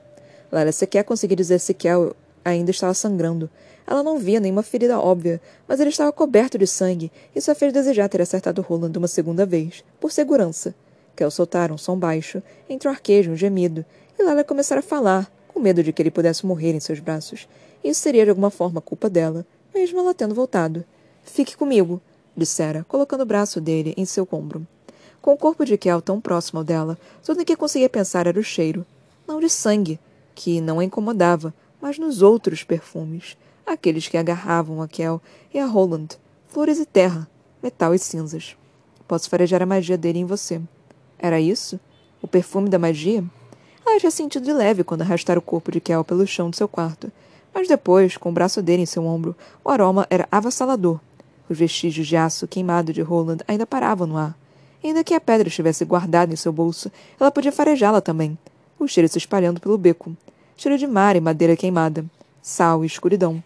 Lara sequer conseguia dizer se Kel ainda estava sangrando. Ela não via nenhuma ferida óbvia, mas ele estava coberto de sangue e só fez desejar ter acertado Roland uma segunda vez, por segurança. Kel soltara um som baixo, entre um arquejo e um gemido, e Lara começara a falar, com medo de que ele pudesse morrer em seus braços. Isso seria de alguma forma culpa dela, mesmo ela tendo voltado. Fique comigo, dissera, colocando o braço dele em seu ombro. Com o corpo de Kel tão próximo ao dela, tudo em que conseguia pensar era o cheiro. Não de sangue, que não a incomodava, mas nos outros perfumes. Aqueles que agarravam a Kel e a Roland. Flores e terra, metal e cinzas. Posso farejar a magia dele em você. Era isso? O perfume da magia? Ela tinha sentido de leve quando arrastara o corpo de Kel pelo chão do seu quarto. Mas depois, com o braço dele em seu ombro, o aroma era avassalador. Os vestígios de aço queimado de Roland ainda paravam no ar. ainda que a pedra estivesse guardada em seu bolso, ela podia farejá-la também. O cheiro se espalhando pelo beco. Cheiro de mar e madeira queimada. Sal e escuridão.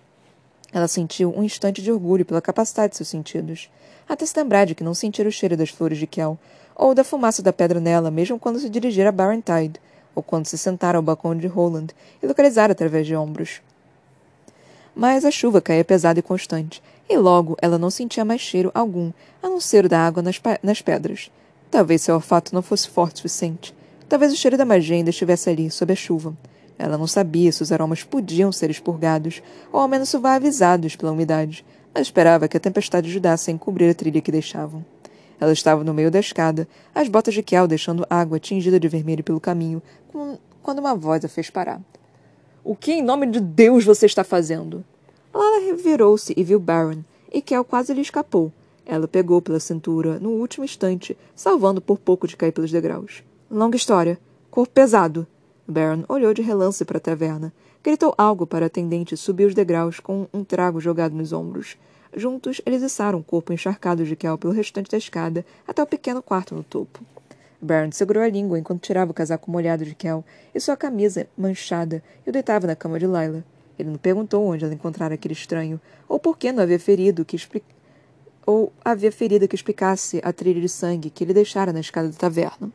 Ela sentiu um instante de orgulho pela capacidade de seus sentidos. Até se lembrar de que não sentira o cheiro das flores de Kel, ou da fumaça da pedra nela, mesmo quando se dirigir a Barrentide, ou quando se sentara ao balcão de Roland e localizar através de ombros. Mas a chuva caía pesada e constante, e logo ela não sentia mais cheiro algum, a não ser o da água nas, nas pedras. Talvez seu olfato não fosse forte o suficiente. Talvez o cheiro da magia ainda estivesse ali, sob a chuva. Ela não sabia se os aromas podiam ser expurgados, ou ao menos suavizados pela umidade, mas esperava que a tempestade ajudasse a encobrir a trilha que deixavam. Ela estava no meio da escada, as botas de Kel deixando água tingida de vermelho pelo caminho, quando uma voz a fez parar. O que em nome de Deus você está fazendo? Lara revirou-se e viu Baron, e Kel quase lhe escapou. Ela pegou pela cintura no último instante, salvando por pouco de cair pelos degraus. Longa história. Corpo pesado. Baron olhou de relance para a taverna. Gritou algo para a atendente e subiu os degraus com um trago jogado nos ombros. Juntos, eles içaram o corpo encharcado de Kel pelo restante da escada até o pequeno quarto no topo. Baron segurou a língua enquanto tirava o casaco molhado de Kel e sua camisa manchada e o deitava na cama de Lila. Ele não perguntou onde ela encontrara aquele estranho, ou por que não havia ferido que expli... ou havia ferida que explicasse a trilha de sangue que ele deixara na escada da taverna.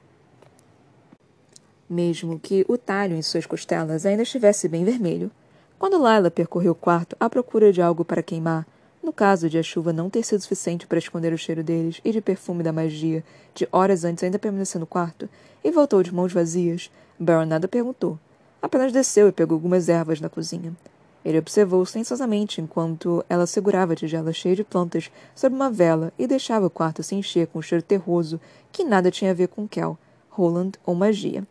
Mesmo que o talho em suas costelas ainda estivesse bem vermelho. Quando Lila percorreu o quarto à procura de algo para queimar, no caso de a chuva não ter sido suficiente para esconder o cheiro deles e de perfume da magia, de horas antes ainda permanecer no quarto, e voltou de mãos vazias, Baron nada perguntou. Apenas desceu e pegou algumas ervas na cozinha. Ele observou silenciosamente enquanto ela segurava a tigela cheia de plantas sobre uma vela e deixava o quarto se encher com um cheiro terroso que nada tinha a ver com Kel, Roland ou magia.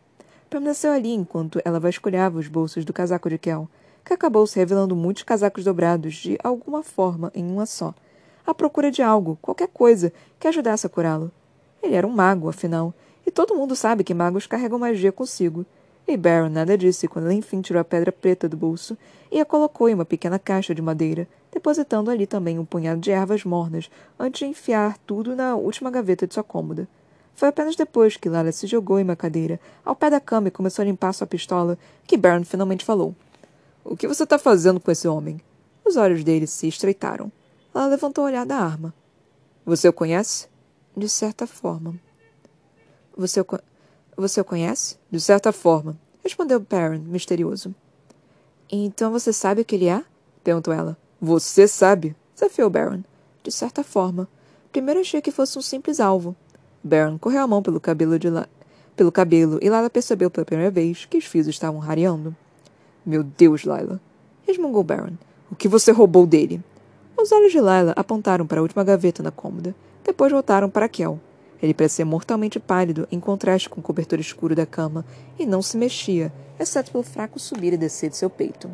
Permaneceu ali enquanto ela vasculhava os bolsos do casaco de Kel, que acabou se revelando muitos casacos dobrados de alguma forma em uma só, à procura de algo, qualquer coisa, que ajudasse a curá-lo. Ele era um mago, afinal, e todo mundo sabe que magos carregam magia consigo. E Baron nada disse quando ele enfim tirou a pedra preta do bolso e a colocou em uma pequena caixa de madeira, depositando ali também um punhado de ervas mornas antes de enfiar tudo na última gaveta de sua cômoda. Foi apenas depois que Lara se jogou em uma cadeira, ao pé da cama e começou a limpar sua pistola, que Baron finalmente falou. O que você está fazendo com esse homem? Os olhos dele se estreitaram. Ela levantou o olhar da arma. Você o conhece? De certa forma. Você o, você o conhece? De certa forma, respondeu Perrin, misterioso. Então você sabe o que ele é? perguntou ela. Você sabe? desafiou Baron. De certa forma. Primeiro achei que fosse um simples alvo. Baron correu a mão pelo cabelo, de La... pelo cabelo e Lala percebeu pela primeira vez que os fios estavam rareando. Meu Deus, Lila! resmungou Baron. O que você roubou dele? Os olhos de Lila apontaram para a última gaveta na cômoda. Depois voltaram para Kel. Ele parecia mortalmente pálido em contraste com o cobertor escuro da cama e não se mexia, exceto pelo fraco subir e descer de seu peito.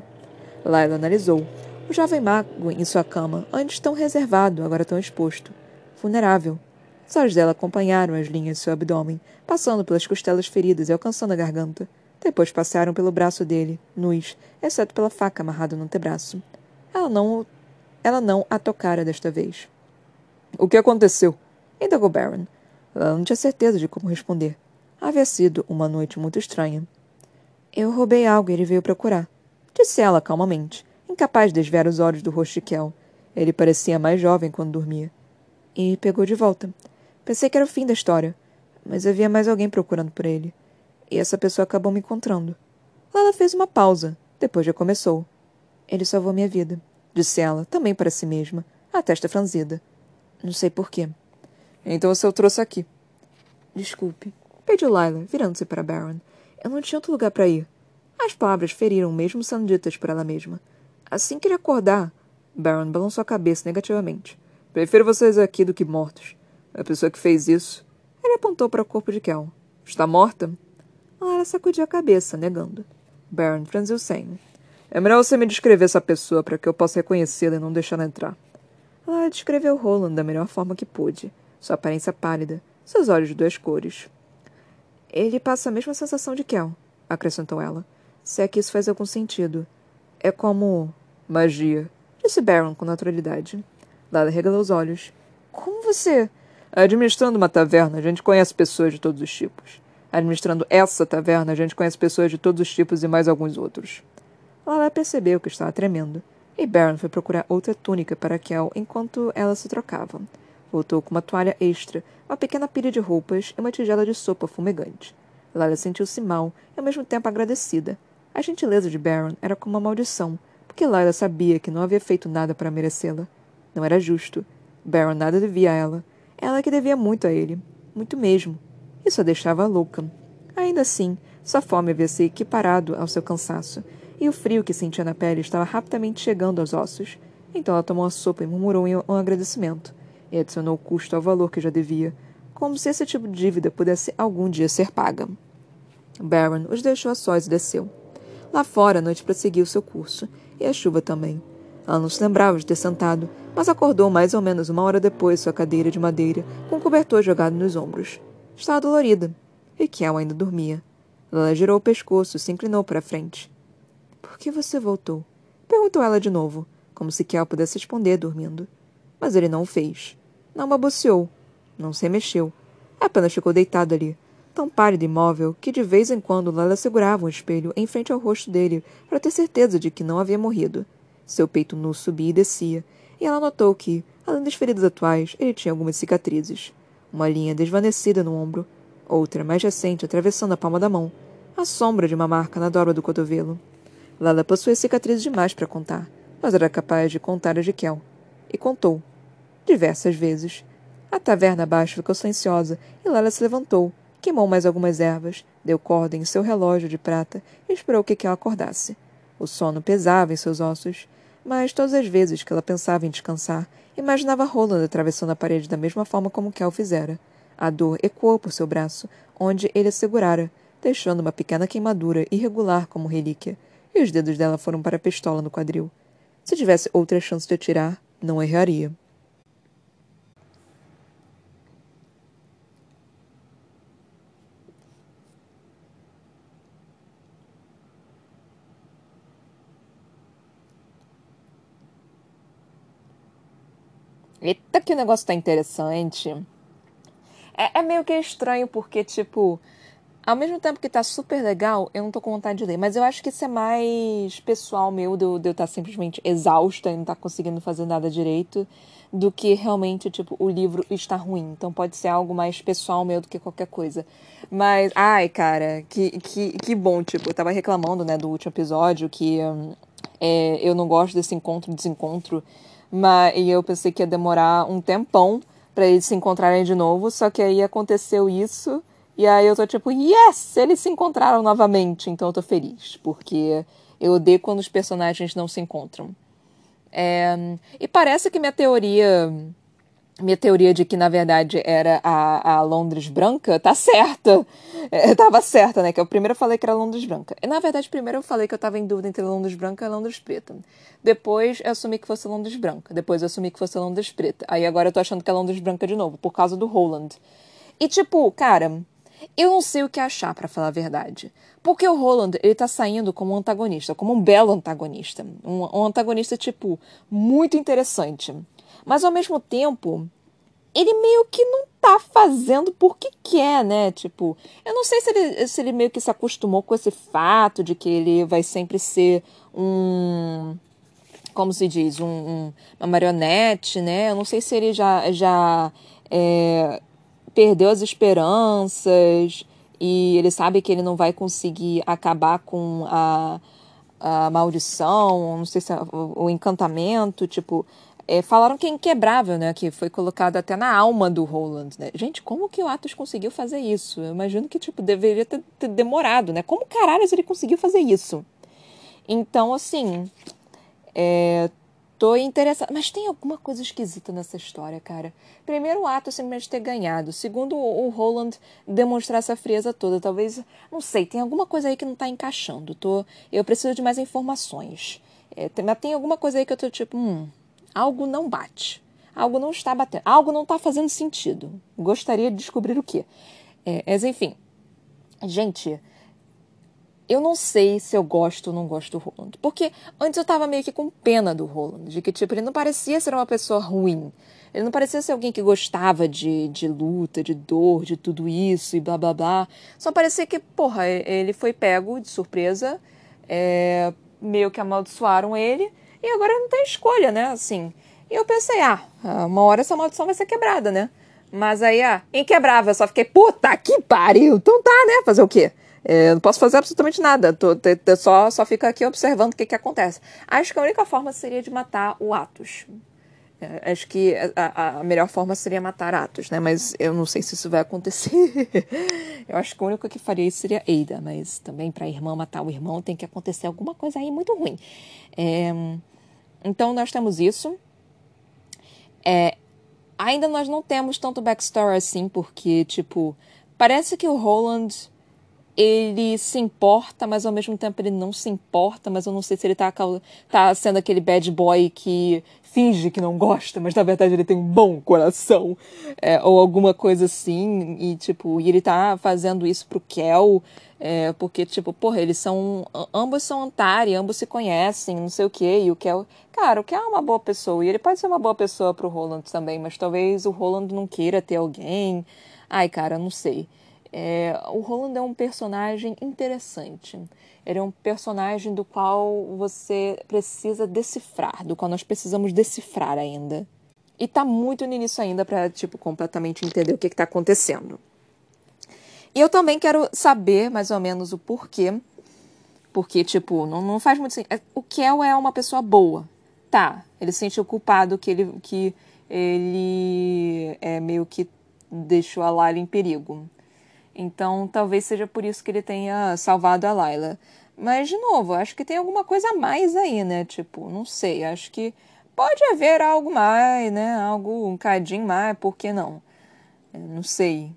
Lila analisou. O jovem mago em sua cama, antes tão reservado, agora tão exposto. Vulnerável. Os olhos dela acompanharam as linhas de seu abdômen, passando pelas costelas feridas e alcançando a garganta. Depois passaram pelo braço dele, nus, exceto pela faca amarrada no antebraço. Ela não, ela não a tocara desta vez. O que aconteceu? Indagou Baron. Ela não tinha certeza de como responder. Havia sido uma noite muito estranha. Eu roubei algo e ele veio procurar. Disse ela calmamente, incapaz de desviar os olhos do rosto de Kel. Ele parecia mais jovem quando dormia. E pegou de volta. Pensei que era o fim da história, mas havia mais alguém procurando por ele. E essa pessoa acabou me encontrando. Ela fez uma pausa, depois já começou. Ele salvou minha vida, disse ela, também para si mesma, a testa franzida. Não sei porquê. Então você o trouxe aqui. Desculpe, pediu Lila, virando-se para Baron. Eu não tinha outro lugar para ir. As palavras feriram mesmo sendo ditas por ela mesma. Assim que ele acordar. Baron balançou a cabeça negativamente. Prefiro vocês aqui do que mortos. A pessoa que fez isso. Ele apontou para o corpo de Kel. Está morta? Lara sacudiu a cabeça, negando. Baron franziu o senho. É melhor você me descrever essa pessoa para que eu possa reconhecê-la e não deixá-la entrar. Lara descreveu Roland da melhor forma que pôde sua aparência pálida, seus olhos de duas cores. Ele passa a mesma sensação de Kel, acrescentou ela. Se é que isso faz algum sentido. É como. magia, disse Baron com naturalidade. Lala regalou os olhos. Como você. Administrando uma taverna, a gente conhece pessoas de todos os tipos. Administrando essa taverna, a gente conhece pessoas de todos os tipos e mais alguns outros. Lala percebeu que estava tremendo, e Baron foi procurar outra túnica para Kel enquanto elas se trocavam. Voltou com uma toalha extra, uma pequena pilha de roupas e uma tigela de sopa fumegante. Lara sentiu-se mal e ao mesmo tempo agradecida. A gentileza de Baron era como uma maldição, porque Lara sabia que não havia feito nada para merecê-la. Não era justo. Baron nada devia a ela. Ela que devia muito a ele. Muito mesmo. Isso a deixava louca. Ainda assim, sua fome havia se equiparado ao seu cansaço, e o frio que sentia na pele estava rapidamente chegando aos ossos. Então ela tomou a sopa e murmurou um agradecimento e adicionou custo ao valor que já devia, como se esse tipo de dívida pudesse algum dia ser paga. Baron os deixou a sós e desceu. Lá fora, a noite prosseguiu seu curso, e a chuva também. Ela não se lembrava de ter sentado, mas acordou mais ou menos uma hora depois sua cadeira de madeira, com o cobertor jogado nos ombros. Estava dolorida. E Kel ainda dormia. Ela girou o pescoço e se inclinou para a frente. Por que você voltou? Perguntou ela de novo, como se Kel pudesse responder dormindo. Mas ele não o fez. Não babuceou. Não se mexeu. Apenas ficou deitado ali, tão pálido e imóvel que de vez em quando Lala segurava um espelho em frente ao rosto dele para ter certeza de que não havia morrido. Seu peito nu subia e descia, e ela notou que, além das feridas atuais, ele tinha algumas cicatrizes. Uma linha desvanecida no ombro, outra mais recente atravessando a palma da mão, a sombra de uma marca na dobra do cotovelo. Lala possuía cicatrizes demais para contar, mas era capaz de contar as de Kel. E contou diversas vezes. A taverna abaixo ficou silenciosa e Lela se levantou, queimou mais algumas ervas, deu corda em seu relógio de prata e esperou que Kel acordasse. O sono pesava em seus ossos, mas todas as vezes que ela pensava em descansar, imaginava Roland atravessando a parede da mesma forma como Kel fizera. A dor ecoou por seu braço, onde ele a segurara, deixando uma pequena queimadura irregular como relíquia, e os dedos dela foram para a pistola no quadril. Se tivesse outra chance de atirar, não erraria. Eita, que o negócio tá interessante. É, é, meio que estranho, porque, tipo, ao mesmo tempo que tá super legal, eu não tô com vontade de ler. Mas eu acho que isso é mais pessoal meu, de eu estar tá simplesmente exausta e não tá conseguindo fazer nada direito, do que realmente, tipo, o livro está ruim. Então pode ser algo mais pessoal meu do que qualquer coisa. Mas, ai, cara, que, que, que bom, tipo, eu tava reclamando, né, do último episódio, que hum, é, eu não gosto desse encontro-desencontro. Mas, e eu pensei que ia demorar um tempão para eles se encontrarem de novo, só que aí aconteceu isso. E aí eu tô tipo, yes! Eles se encontraram novamente, então eu tô feliz, porque eu odeio quando os personagens não se encontram. É, e parece que minha teoria minha teoria de que, na verdade, era a, a Londres branca, tá certa. É, tava certa, né? Que eu primeiro falei que era Londres branca. E, na verdade, primeiro eu falei que eu tava em dúvida entre Londres branca e Londres preta. Depois eu assumi que fosse Londres branca. Depois eu assumi que fosse Londres preta. Aí agora eu tô achando que é Londres branca de novo, por causa do Roland. E, tipo, cara, eu não sei o que achar, para falar a verdade. Porque o Roland, ele tá saindo como um antagonista, como um belo antagonista. Um, um antagonista, tipo, muito interessante. Mas ao mesmo tempo, ele meio que não tá fazendo porque quer, né? Tipo, eu não sei se ele, se ele meio que se acostumou com esse fato de que ele vai sempre ser um. Como se diz? Um, um uma marionete, né? Eu não sei se ele já, já é, perdeu as esperanças e ele sabe que ele não vai conseguir acabar com a, a maldição, não sei se é o, encantamento, tipo, é, falaram que é inquebrável, né? Que foi colocado até na alma do Roland, né? Gente, como que o Atos conseguiu fazer isso? Eu imagino que, tipo, deveria ter, ter demorado, né? Como caralho ele conseguiu fazer isso? Então, assim, é, tô interessada. Mas tem alguma coisa esquisita nessa história, cara. Primeiro, o Atos simplesmente ter ganhado. Segundo, o Roland demonstrar essa frieza toda. Talvez, não sei, tem alguma coisa aí que não tá encaixando. Tô, eu preciso de mais informações. É, tem, mas tem alguma coisa aí que eu tô tipo, hum, Algo não bate. Algo não está batendo. Algo não está fazendo sentido. Gostaria de descobrir o que. É, mas enfim. Gente, eu não sei se eu gosto ou não gosto do Roland. Porque antes eu tava meio que com pena do Roland. De que, tipo, ele não parecia ser uma pessoa ruim. Ele não parecia ser alguém que gostava de, de luta, de dor, de tudo isso e blá blá blá. Só parecia que, porra, ele foi pego de surpresa. É, meio que amaldiçoaram ele. E agora não tem escolha, né? Assim. E eu pensei, ah, uma hora essa maldição vai ser quebrada, né? Mas aí, ah, inquebrável. Eu só fiquei, puta que pariu. Então tá, né? Fazer o quê? É, não posso fazer absolutamente nada. Tô, só, só fico aqui observando o que, que acontece. Acho que a única forma seria de matar o Atos. É, acho que a, a, melhor forma seria matar Atos, né? Mas eu não sei se isso vai acontecer. eu acho que o único que faria isso seria Eida. Mas também para a irmã matar o irmão tem que acontecer alguma coisa aí muito ruim. É, então nós temos isso. É, ainda nós não temos tanto backstory assim, porque, tipo, parece que o Roland ele se importa, mas ao mesmo tempo ele não se importa, mas eu não sei se ele tá, tá sendo aquele bad boy que finge que não gosta, mas na verdade ele tem um bom coração, é, ou alguma coisa assim, e tipo, e ele tá fazendo isso pro Kel, é, porque, tipo, porra, eles são. Ambos são Antari, ambos se conhecem, não sei o que. E o Kel. Cara, o Kel é uma boa pessoa. E ele pode ser uma boa pessoa pro Roland também, mas talvez o Roland não queira ter alguém. Ai, cara, não sei. É, o Roland é um personagem interessante. Ele é um personagem do qual você precisa decifrar, do qual nós precisamos decifrar ainda. E tá muito no início ainda pra, tipo, completamente entender o que, que tá acontecendo. E eu também quero saber mais ou menos o porquê. Porque, tipo, não, não faz muito sentido. É, o Kel é uma pessoa boa. Tá, ele se sentiu culpado que ele, que ele é meio que deixou a Layla em perigo. Então, talvez seja por isso que ele tenha salvado a Layla. Mas, de novo, acho que tem alguma coisa a mais aí, né? Tipo, não sei, acho que pode haver algo mais, né? Algo um cadinho mais, por que não? Não sei.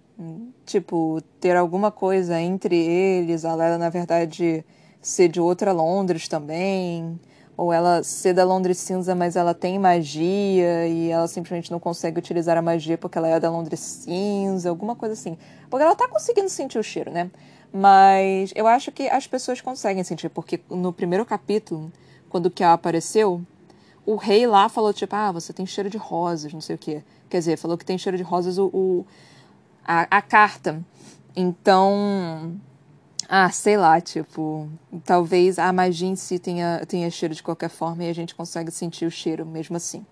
Tipo, ter alguma coisa entre eles, a Lela, na verdade, ser de outra Londres também, ou ela ser da Londres cinza, mas ela tem magia e ela simplesmente não consegue utilizar a magia porque ela é da Londres cinza, alguma coisa assim. Porque ela tá conseguindo sentir o cheiro, né? Mas eu acho que as pessoas conseguem sentir, porque no primeiro capítulo, quando o Kia apareceu, o rei lá falou, tipo, ah, você tem cheiro de rosas, não sei o quê. Quer dizer, falou que tem cheiro de rosas o, o a, a carta. Então, ah, sei lá, tipo, talvez a magia em si tenha, tenha cheiro de qualquer forma e a gente consegue sentir o cheiro mesmo assim.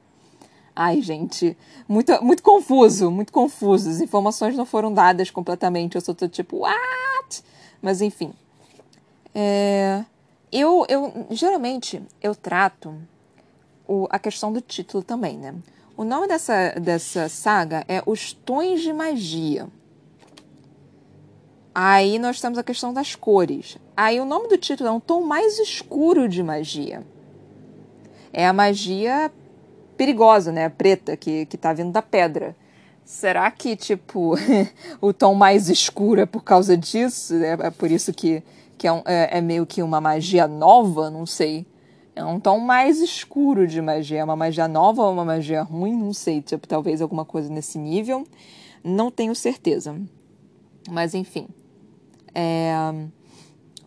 Ai, gente, muito, muito confuso, muito confuso. As informações não foram dadas completamente. Eu só tô tipo, what? Mas enfim. É, eu, eu, geralmente, eu trato o, a questão do título também, né? O nome dessa, dessa saga é Os Tons de Magia. Aí nós temos a questão das cores. Aí o nome do título é um tom mais escuro de magia. é a magia perigosa, né? A preta, que, que tá vindo da pedra. Será que, tipo, o tom mais escuro é por causa disso? É, é por isso que, que é, um, é, é, meio que uma magia nova? Não sei. É um tom mais escuro de magia. É uma magia nova ou uma magia ruim? Não sei. Tipo, talvez alguma coisa nesse nível. Não tenho certeza. Mas, enfim. É...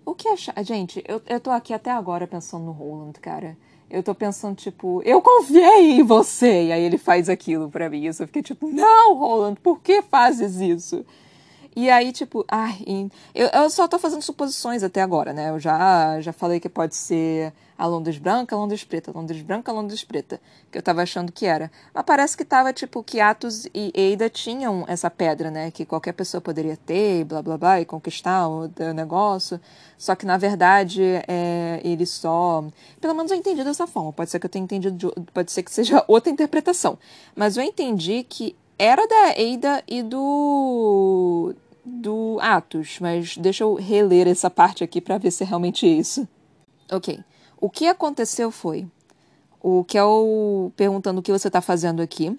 O que achar? Gente, eu, eu tô aqui até agora pensando no Roland, cara. Eu tô pensando, tipo, eu confiei em você! E aí ele faz aquilo pra mim. Eu só fiquei tipo, não, Roland, por que fazes isso? E aí, tipo, ai, eu, eu só tô fazendo suposições até agora, né? Eu já, já falei que pode ser a Londres branca, a Londres preta, a Londres branca, a Londres preta, que eu tava achando que era. Mas parece que tava, tipo, que Atos e Eida tinham essa pedra, né? Que qualquer pessoa poderia ter, e blá blá blá, e conquistar o, o negócio. Só que, na verdade, é, ele só. Pelo menos eu entendi dessa forma. Pode ser que eu tenha entendido, de, pode ser que seja outra interpretação. Mas eu entendi que era da Eida e do do Atos, mas deixa eu reler essa parte aqui para ver se é realmente isso. Ok. O que aconteceu foi o Kel perguntando o que você está fazendo aqui.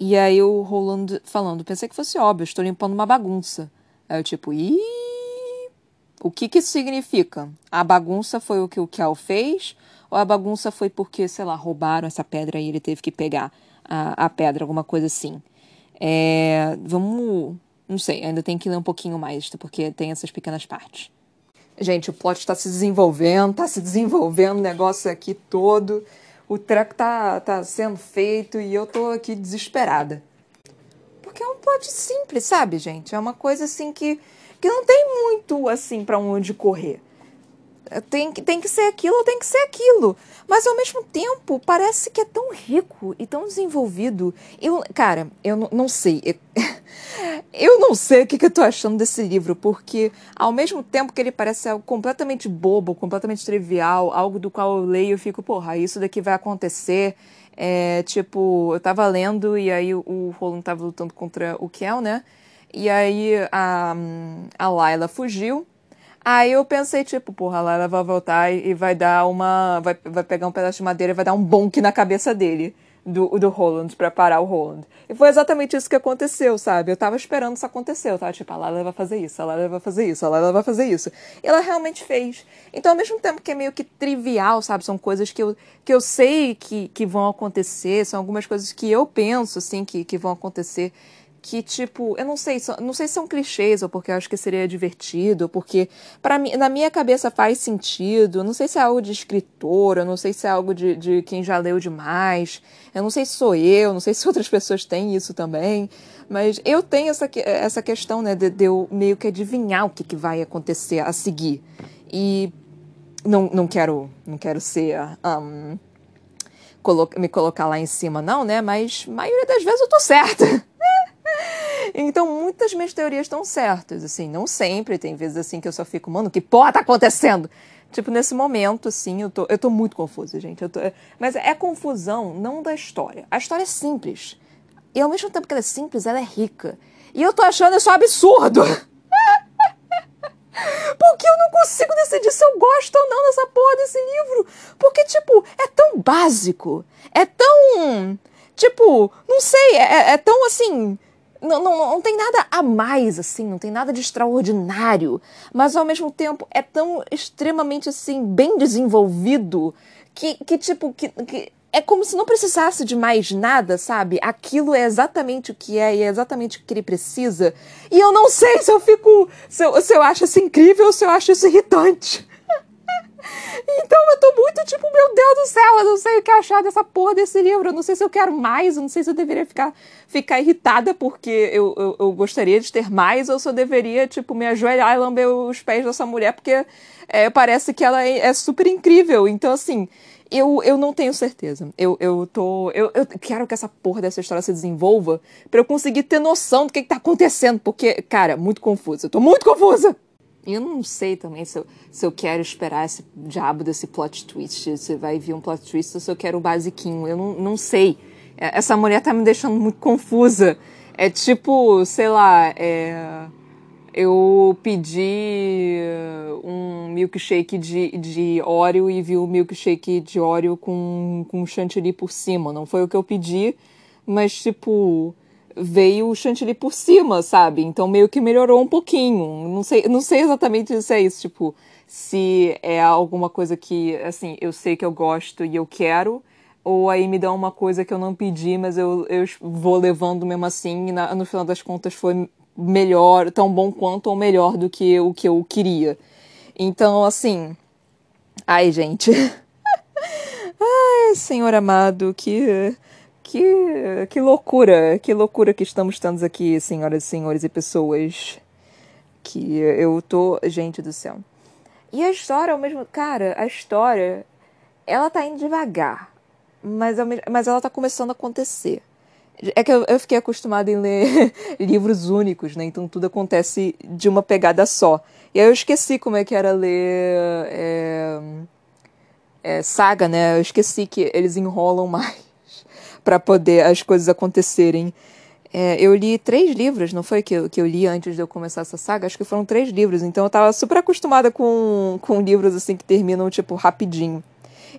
E aí o Roland falando, pensei que fosse óbvio, estou limpando uma bagunça. Aí eu tipo, ih, o que que isso significa? A bagunça foi o que o Kel fez? Ou a bagunça foi porque, sei lá, roubaram essa pedra e ele teve que pegar a, a pedra, alguma coisa assim? É, vamos não sei, ainda tem que ler um pouquinho mais, porque tem essas pequenas partes. Gente, o plot está se desenvolvendo, está se desenvolvendo o negócio aqui todo. O treco tá, tá sendo feito e eu tô aqui desesperada. Porque é um plot simples, sabe, gente? É uma coisa assim que, que não tem muito assim para onde correr tem, tem que ser aquilo, tem que ser aquilo. Mas ao mesmo tempo, parece que é tão rico e tão desenvolvido. Eu, cara, eu não sei. Eu não sei o que, que eu tô achando desse livro, porque ao mesmo tempo que ele parece algo completamente bobo, completamente trivial, algo do qual eu leio e fico, porra, isso daqui vai acontecer. É, tipo, eu tava lendo e aí o Roland tava lutando contra o Kel, né? E aí a, a Layla fugiu Aí eu pensei, tipo, porra, lá ela vai voltar e vai dar uma. Vai, vai pegar um pedaço de madeira e vai dar um bonk na cabeça dele, do, do Roland, pra parar o Roland. E foi exatamente isso que aconteceu, sabe? Eu tava esperando isso acontecer. Eu tava tipo, a Lala vai fazer isso, a Lala vai fazer isso, a Lala vai fazer isso. E ela realmente fez. Então, ao mesmo tempo que é meio que trivial, sabe? São coisas que eu, que eu sei que, que vão acontecer, são algumas coisas que eu penso, assim, que, que vão acontecer que, tipo, eu não sei, não sei se são clichês ou porque eu acho que seria divertido, porque para mim, na minha cabeça faz sentido. Não sei se é algo de escritor, eu não sei se é algo de, de quem já leu demais. Eu não sei se sou eu, não sei se outras pessoas têm isso também. Mas eu tenho essa, essa questão, né, de, de eu meio que adivinhar o que, que vai acontecer a seguir. E não, não quero não quero ser um, me colocar lá em cima, não, né? Mas a maioria das vezes eu tô certa. Então, muitas minhas teorias estão certas, assim, não sempre, tem vezes assim que eu só fico, mano, que porra tá acontecendo? Tipo, nesse momento, assim, eu tô, eu tô muito confusa, gente. Tô, mas é confusão não da história. A história é simples. E ao mesmo tempo que ela é simples, ela é rica. E eu tô achando isso um absurdo. Porque eu não consigo decidir se eu gosto ou não dessa porra desse livro. Porque, tipo, é tão básico. É tão. Tipo, não sei, é, é tão assim não, não, não tem nada a mais, assim, não tem nada de extraordinário, mas ao mesmo tempo é tão extremamente, assim, bem desenvolvido que, que tipo, que, que é como se não precisasse de mais nada, sabe? Aquilo é exatamente o que é e é exatamente o que ele precisa. E eu não sei se eu fico. se eu, se eu acho isso incrível ou se eu acho isso irritante. Então eu tô muito tipo, meu Deus do céu, eu não sei o que achar dessa porra desse livro. Eu não sei se eu quero mais, eu não sei se eu deveria ficar, ficar irritada porque eu, eu, eu gostaria de ter mais, ou se eu deveria, tipo, me ajoelhar e lamber os pés dessa mulher, porque é, parece que ela é, é super incrível. Então, assim, eu, eu não tenho certeza. Eu, eu tô. Eu, eu quero que essa porra dessa história se desenvolva para eu conseguir ter noção do que, que tá acontecendo. Porque, cara, muito confusa. Eu tô muito confusa! E eu não sei também se eu, se eu quero esperar esse diabo desse plot twist, se vai vir um plot twist ou se eu quero o basiquinho. Eu não, não sei. É, essa mulher tá me deixando muito confusa. É tipo, sei lá, é, eu pedi um milkshake de, de Oreo e vi o milkshake de Oreo com, com chantilly por cima. Não foi o que eu pedi, mas tipo veio o chantilly por cima, sabe? Então meio que melhorou um pouquinho. Não sei, não sei exatamente se é isso, tipo, se é alguma coisa que, assim, eu sei que eu gosto e eu quero, ou aí me dá uma coisa que eu não pedi, mas eu, eu vou levando mesmo assim, e na, no final das contas foi melhor, tão bom quanto ou melhor do que o que eu queria. Então, assim. Ai, gente. ai, Senhor amado, que. Que, que loucura, que loucura que estamos tendo aqui, senhoras e senhores e pessoas. Que eu tô. Gente do céu. E a história, ao mesmo. Cara, a história. Ela tá indo devagar. Mas, mas ela tá começando a acontecer. É que eu, eu fiquei acostumada em ler livros únicos, né? Então tudo acontece de uma pegada só. E aí eu esqueci como é que era ler é, é, saga, né? Eu esqueci que eles enrolam mais para poder as coisas acontecerem. É, eu li três livros, não foi que eu, que eu li antes de eu começar essa saga? Acho que foram três livros, então eu tava super acostumada com, com livros assim que terminam, tipo, rapidinho.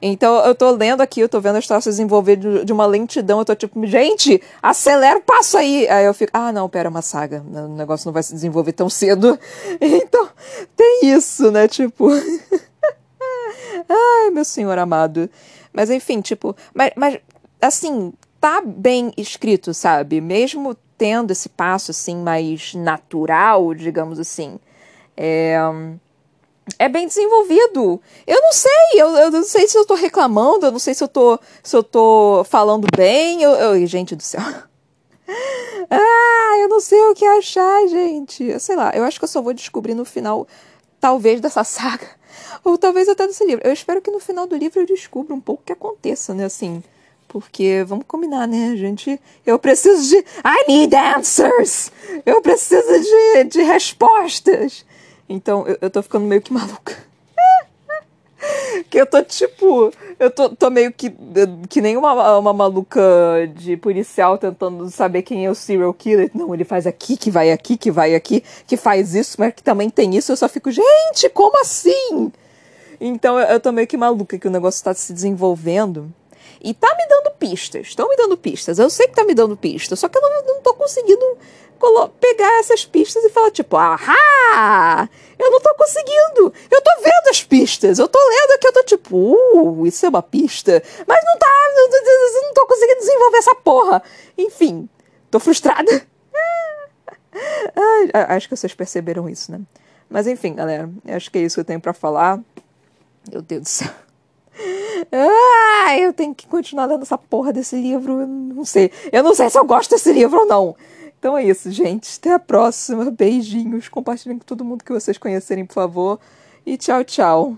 Então eu tô lendo aqui, eu tô vendo a história se desenvolver de, de, uma lentidão, eu tô tipo, gente, acelera o passo aí. Aí eu fico, ah, não, pera, é uma saga, o negócio não vai se desenvolver tão cedo. Então, tem isso, né? Tipo. Ai, meu senhor amado. Mas enfim, tipo, mas, mas assim, tá bem escrito, sabe? Mesmo tendo esse passo assim mais natural, digamos assim. É é bem desenvolvido. Eu não sei, eu, eu não sei se eu tô reclamando, eu não sei se eu tô, se eu tô falando bem. Eu, eu, gente do céu. Ah, eu não sei o que achar, gente. Sei lá, eu acho que eu só vou descobrir no final, talvez, dessa saga. Ou talvez até desse livro. Eu espero que no final do livro eu descubra um pouco o que aconteça, né? Assim. Porque, vamos combinar, né, gente? Eu preciso de. I need answers! Eu preciso de, de respostas! Então eu, eu tô ficando meio que maluca. que eu tô tipo. Eu tô, tô meio que. Que nem uma, uma maluca de policial tentando saber quem é o serial killer. Não, ele faz aqui, que vai aqui, que vai aqui, que faz isso, mas que também tem isso. Eu só fico, gente, como assim? Então eu, eu tô meio que maluca que o negócio tá se desenvolvendo. E tá me dando pistas. Estão me dando pistas. Eu sei que tá me dando pistas. Só que eu não, não tô conseguindo pegar essas pistas e falar, tipo, ahá! Eu não tô conseguindo! Eu tô vendo as pistas! Eu tô lendo aqui, eu tô tipo, uh, isso é uma pista! Mas não tá, não, não tô conseguindo desenvolver essa porra! Enfim, tô frustrada. acho que vocês perceberam isso, né? Mas enfim, galera, acho que é isso que eu tenho para falar. Meu Deus do céu. Ah, eu tenho que continuar lendo essa porra desse livro. Não sei. Eu não sei se eu gosto desse livro ou não. Então é isso, gente. Até a próxima. Beijinhos. Compartilhem com todo mundo que vocês conhecerem, por favor. E tchau, tchau.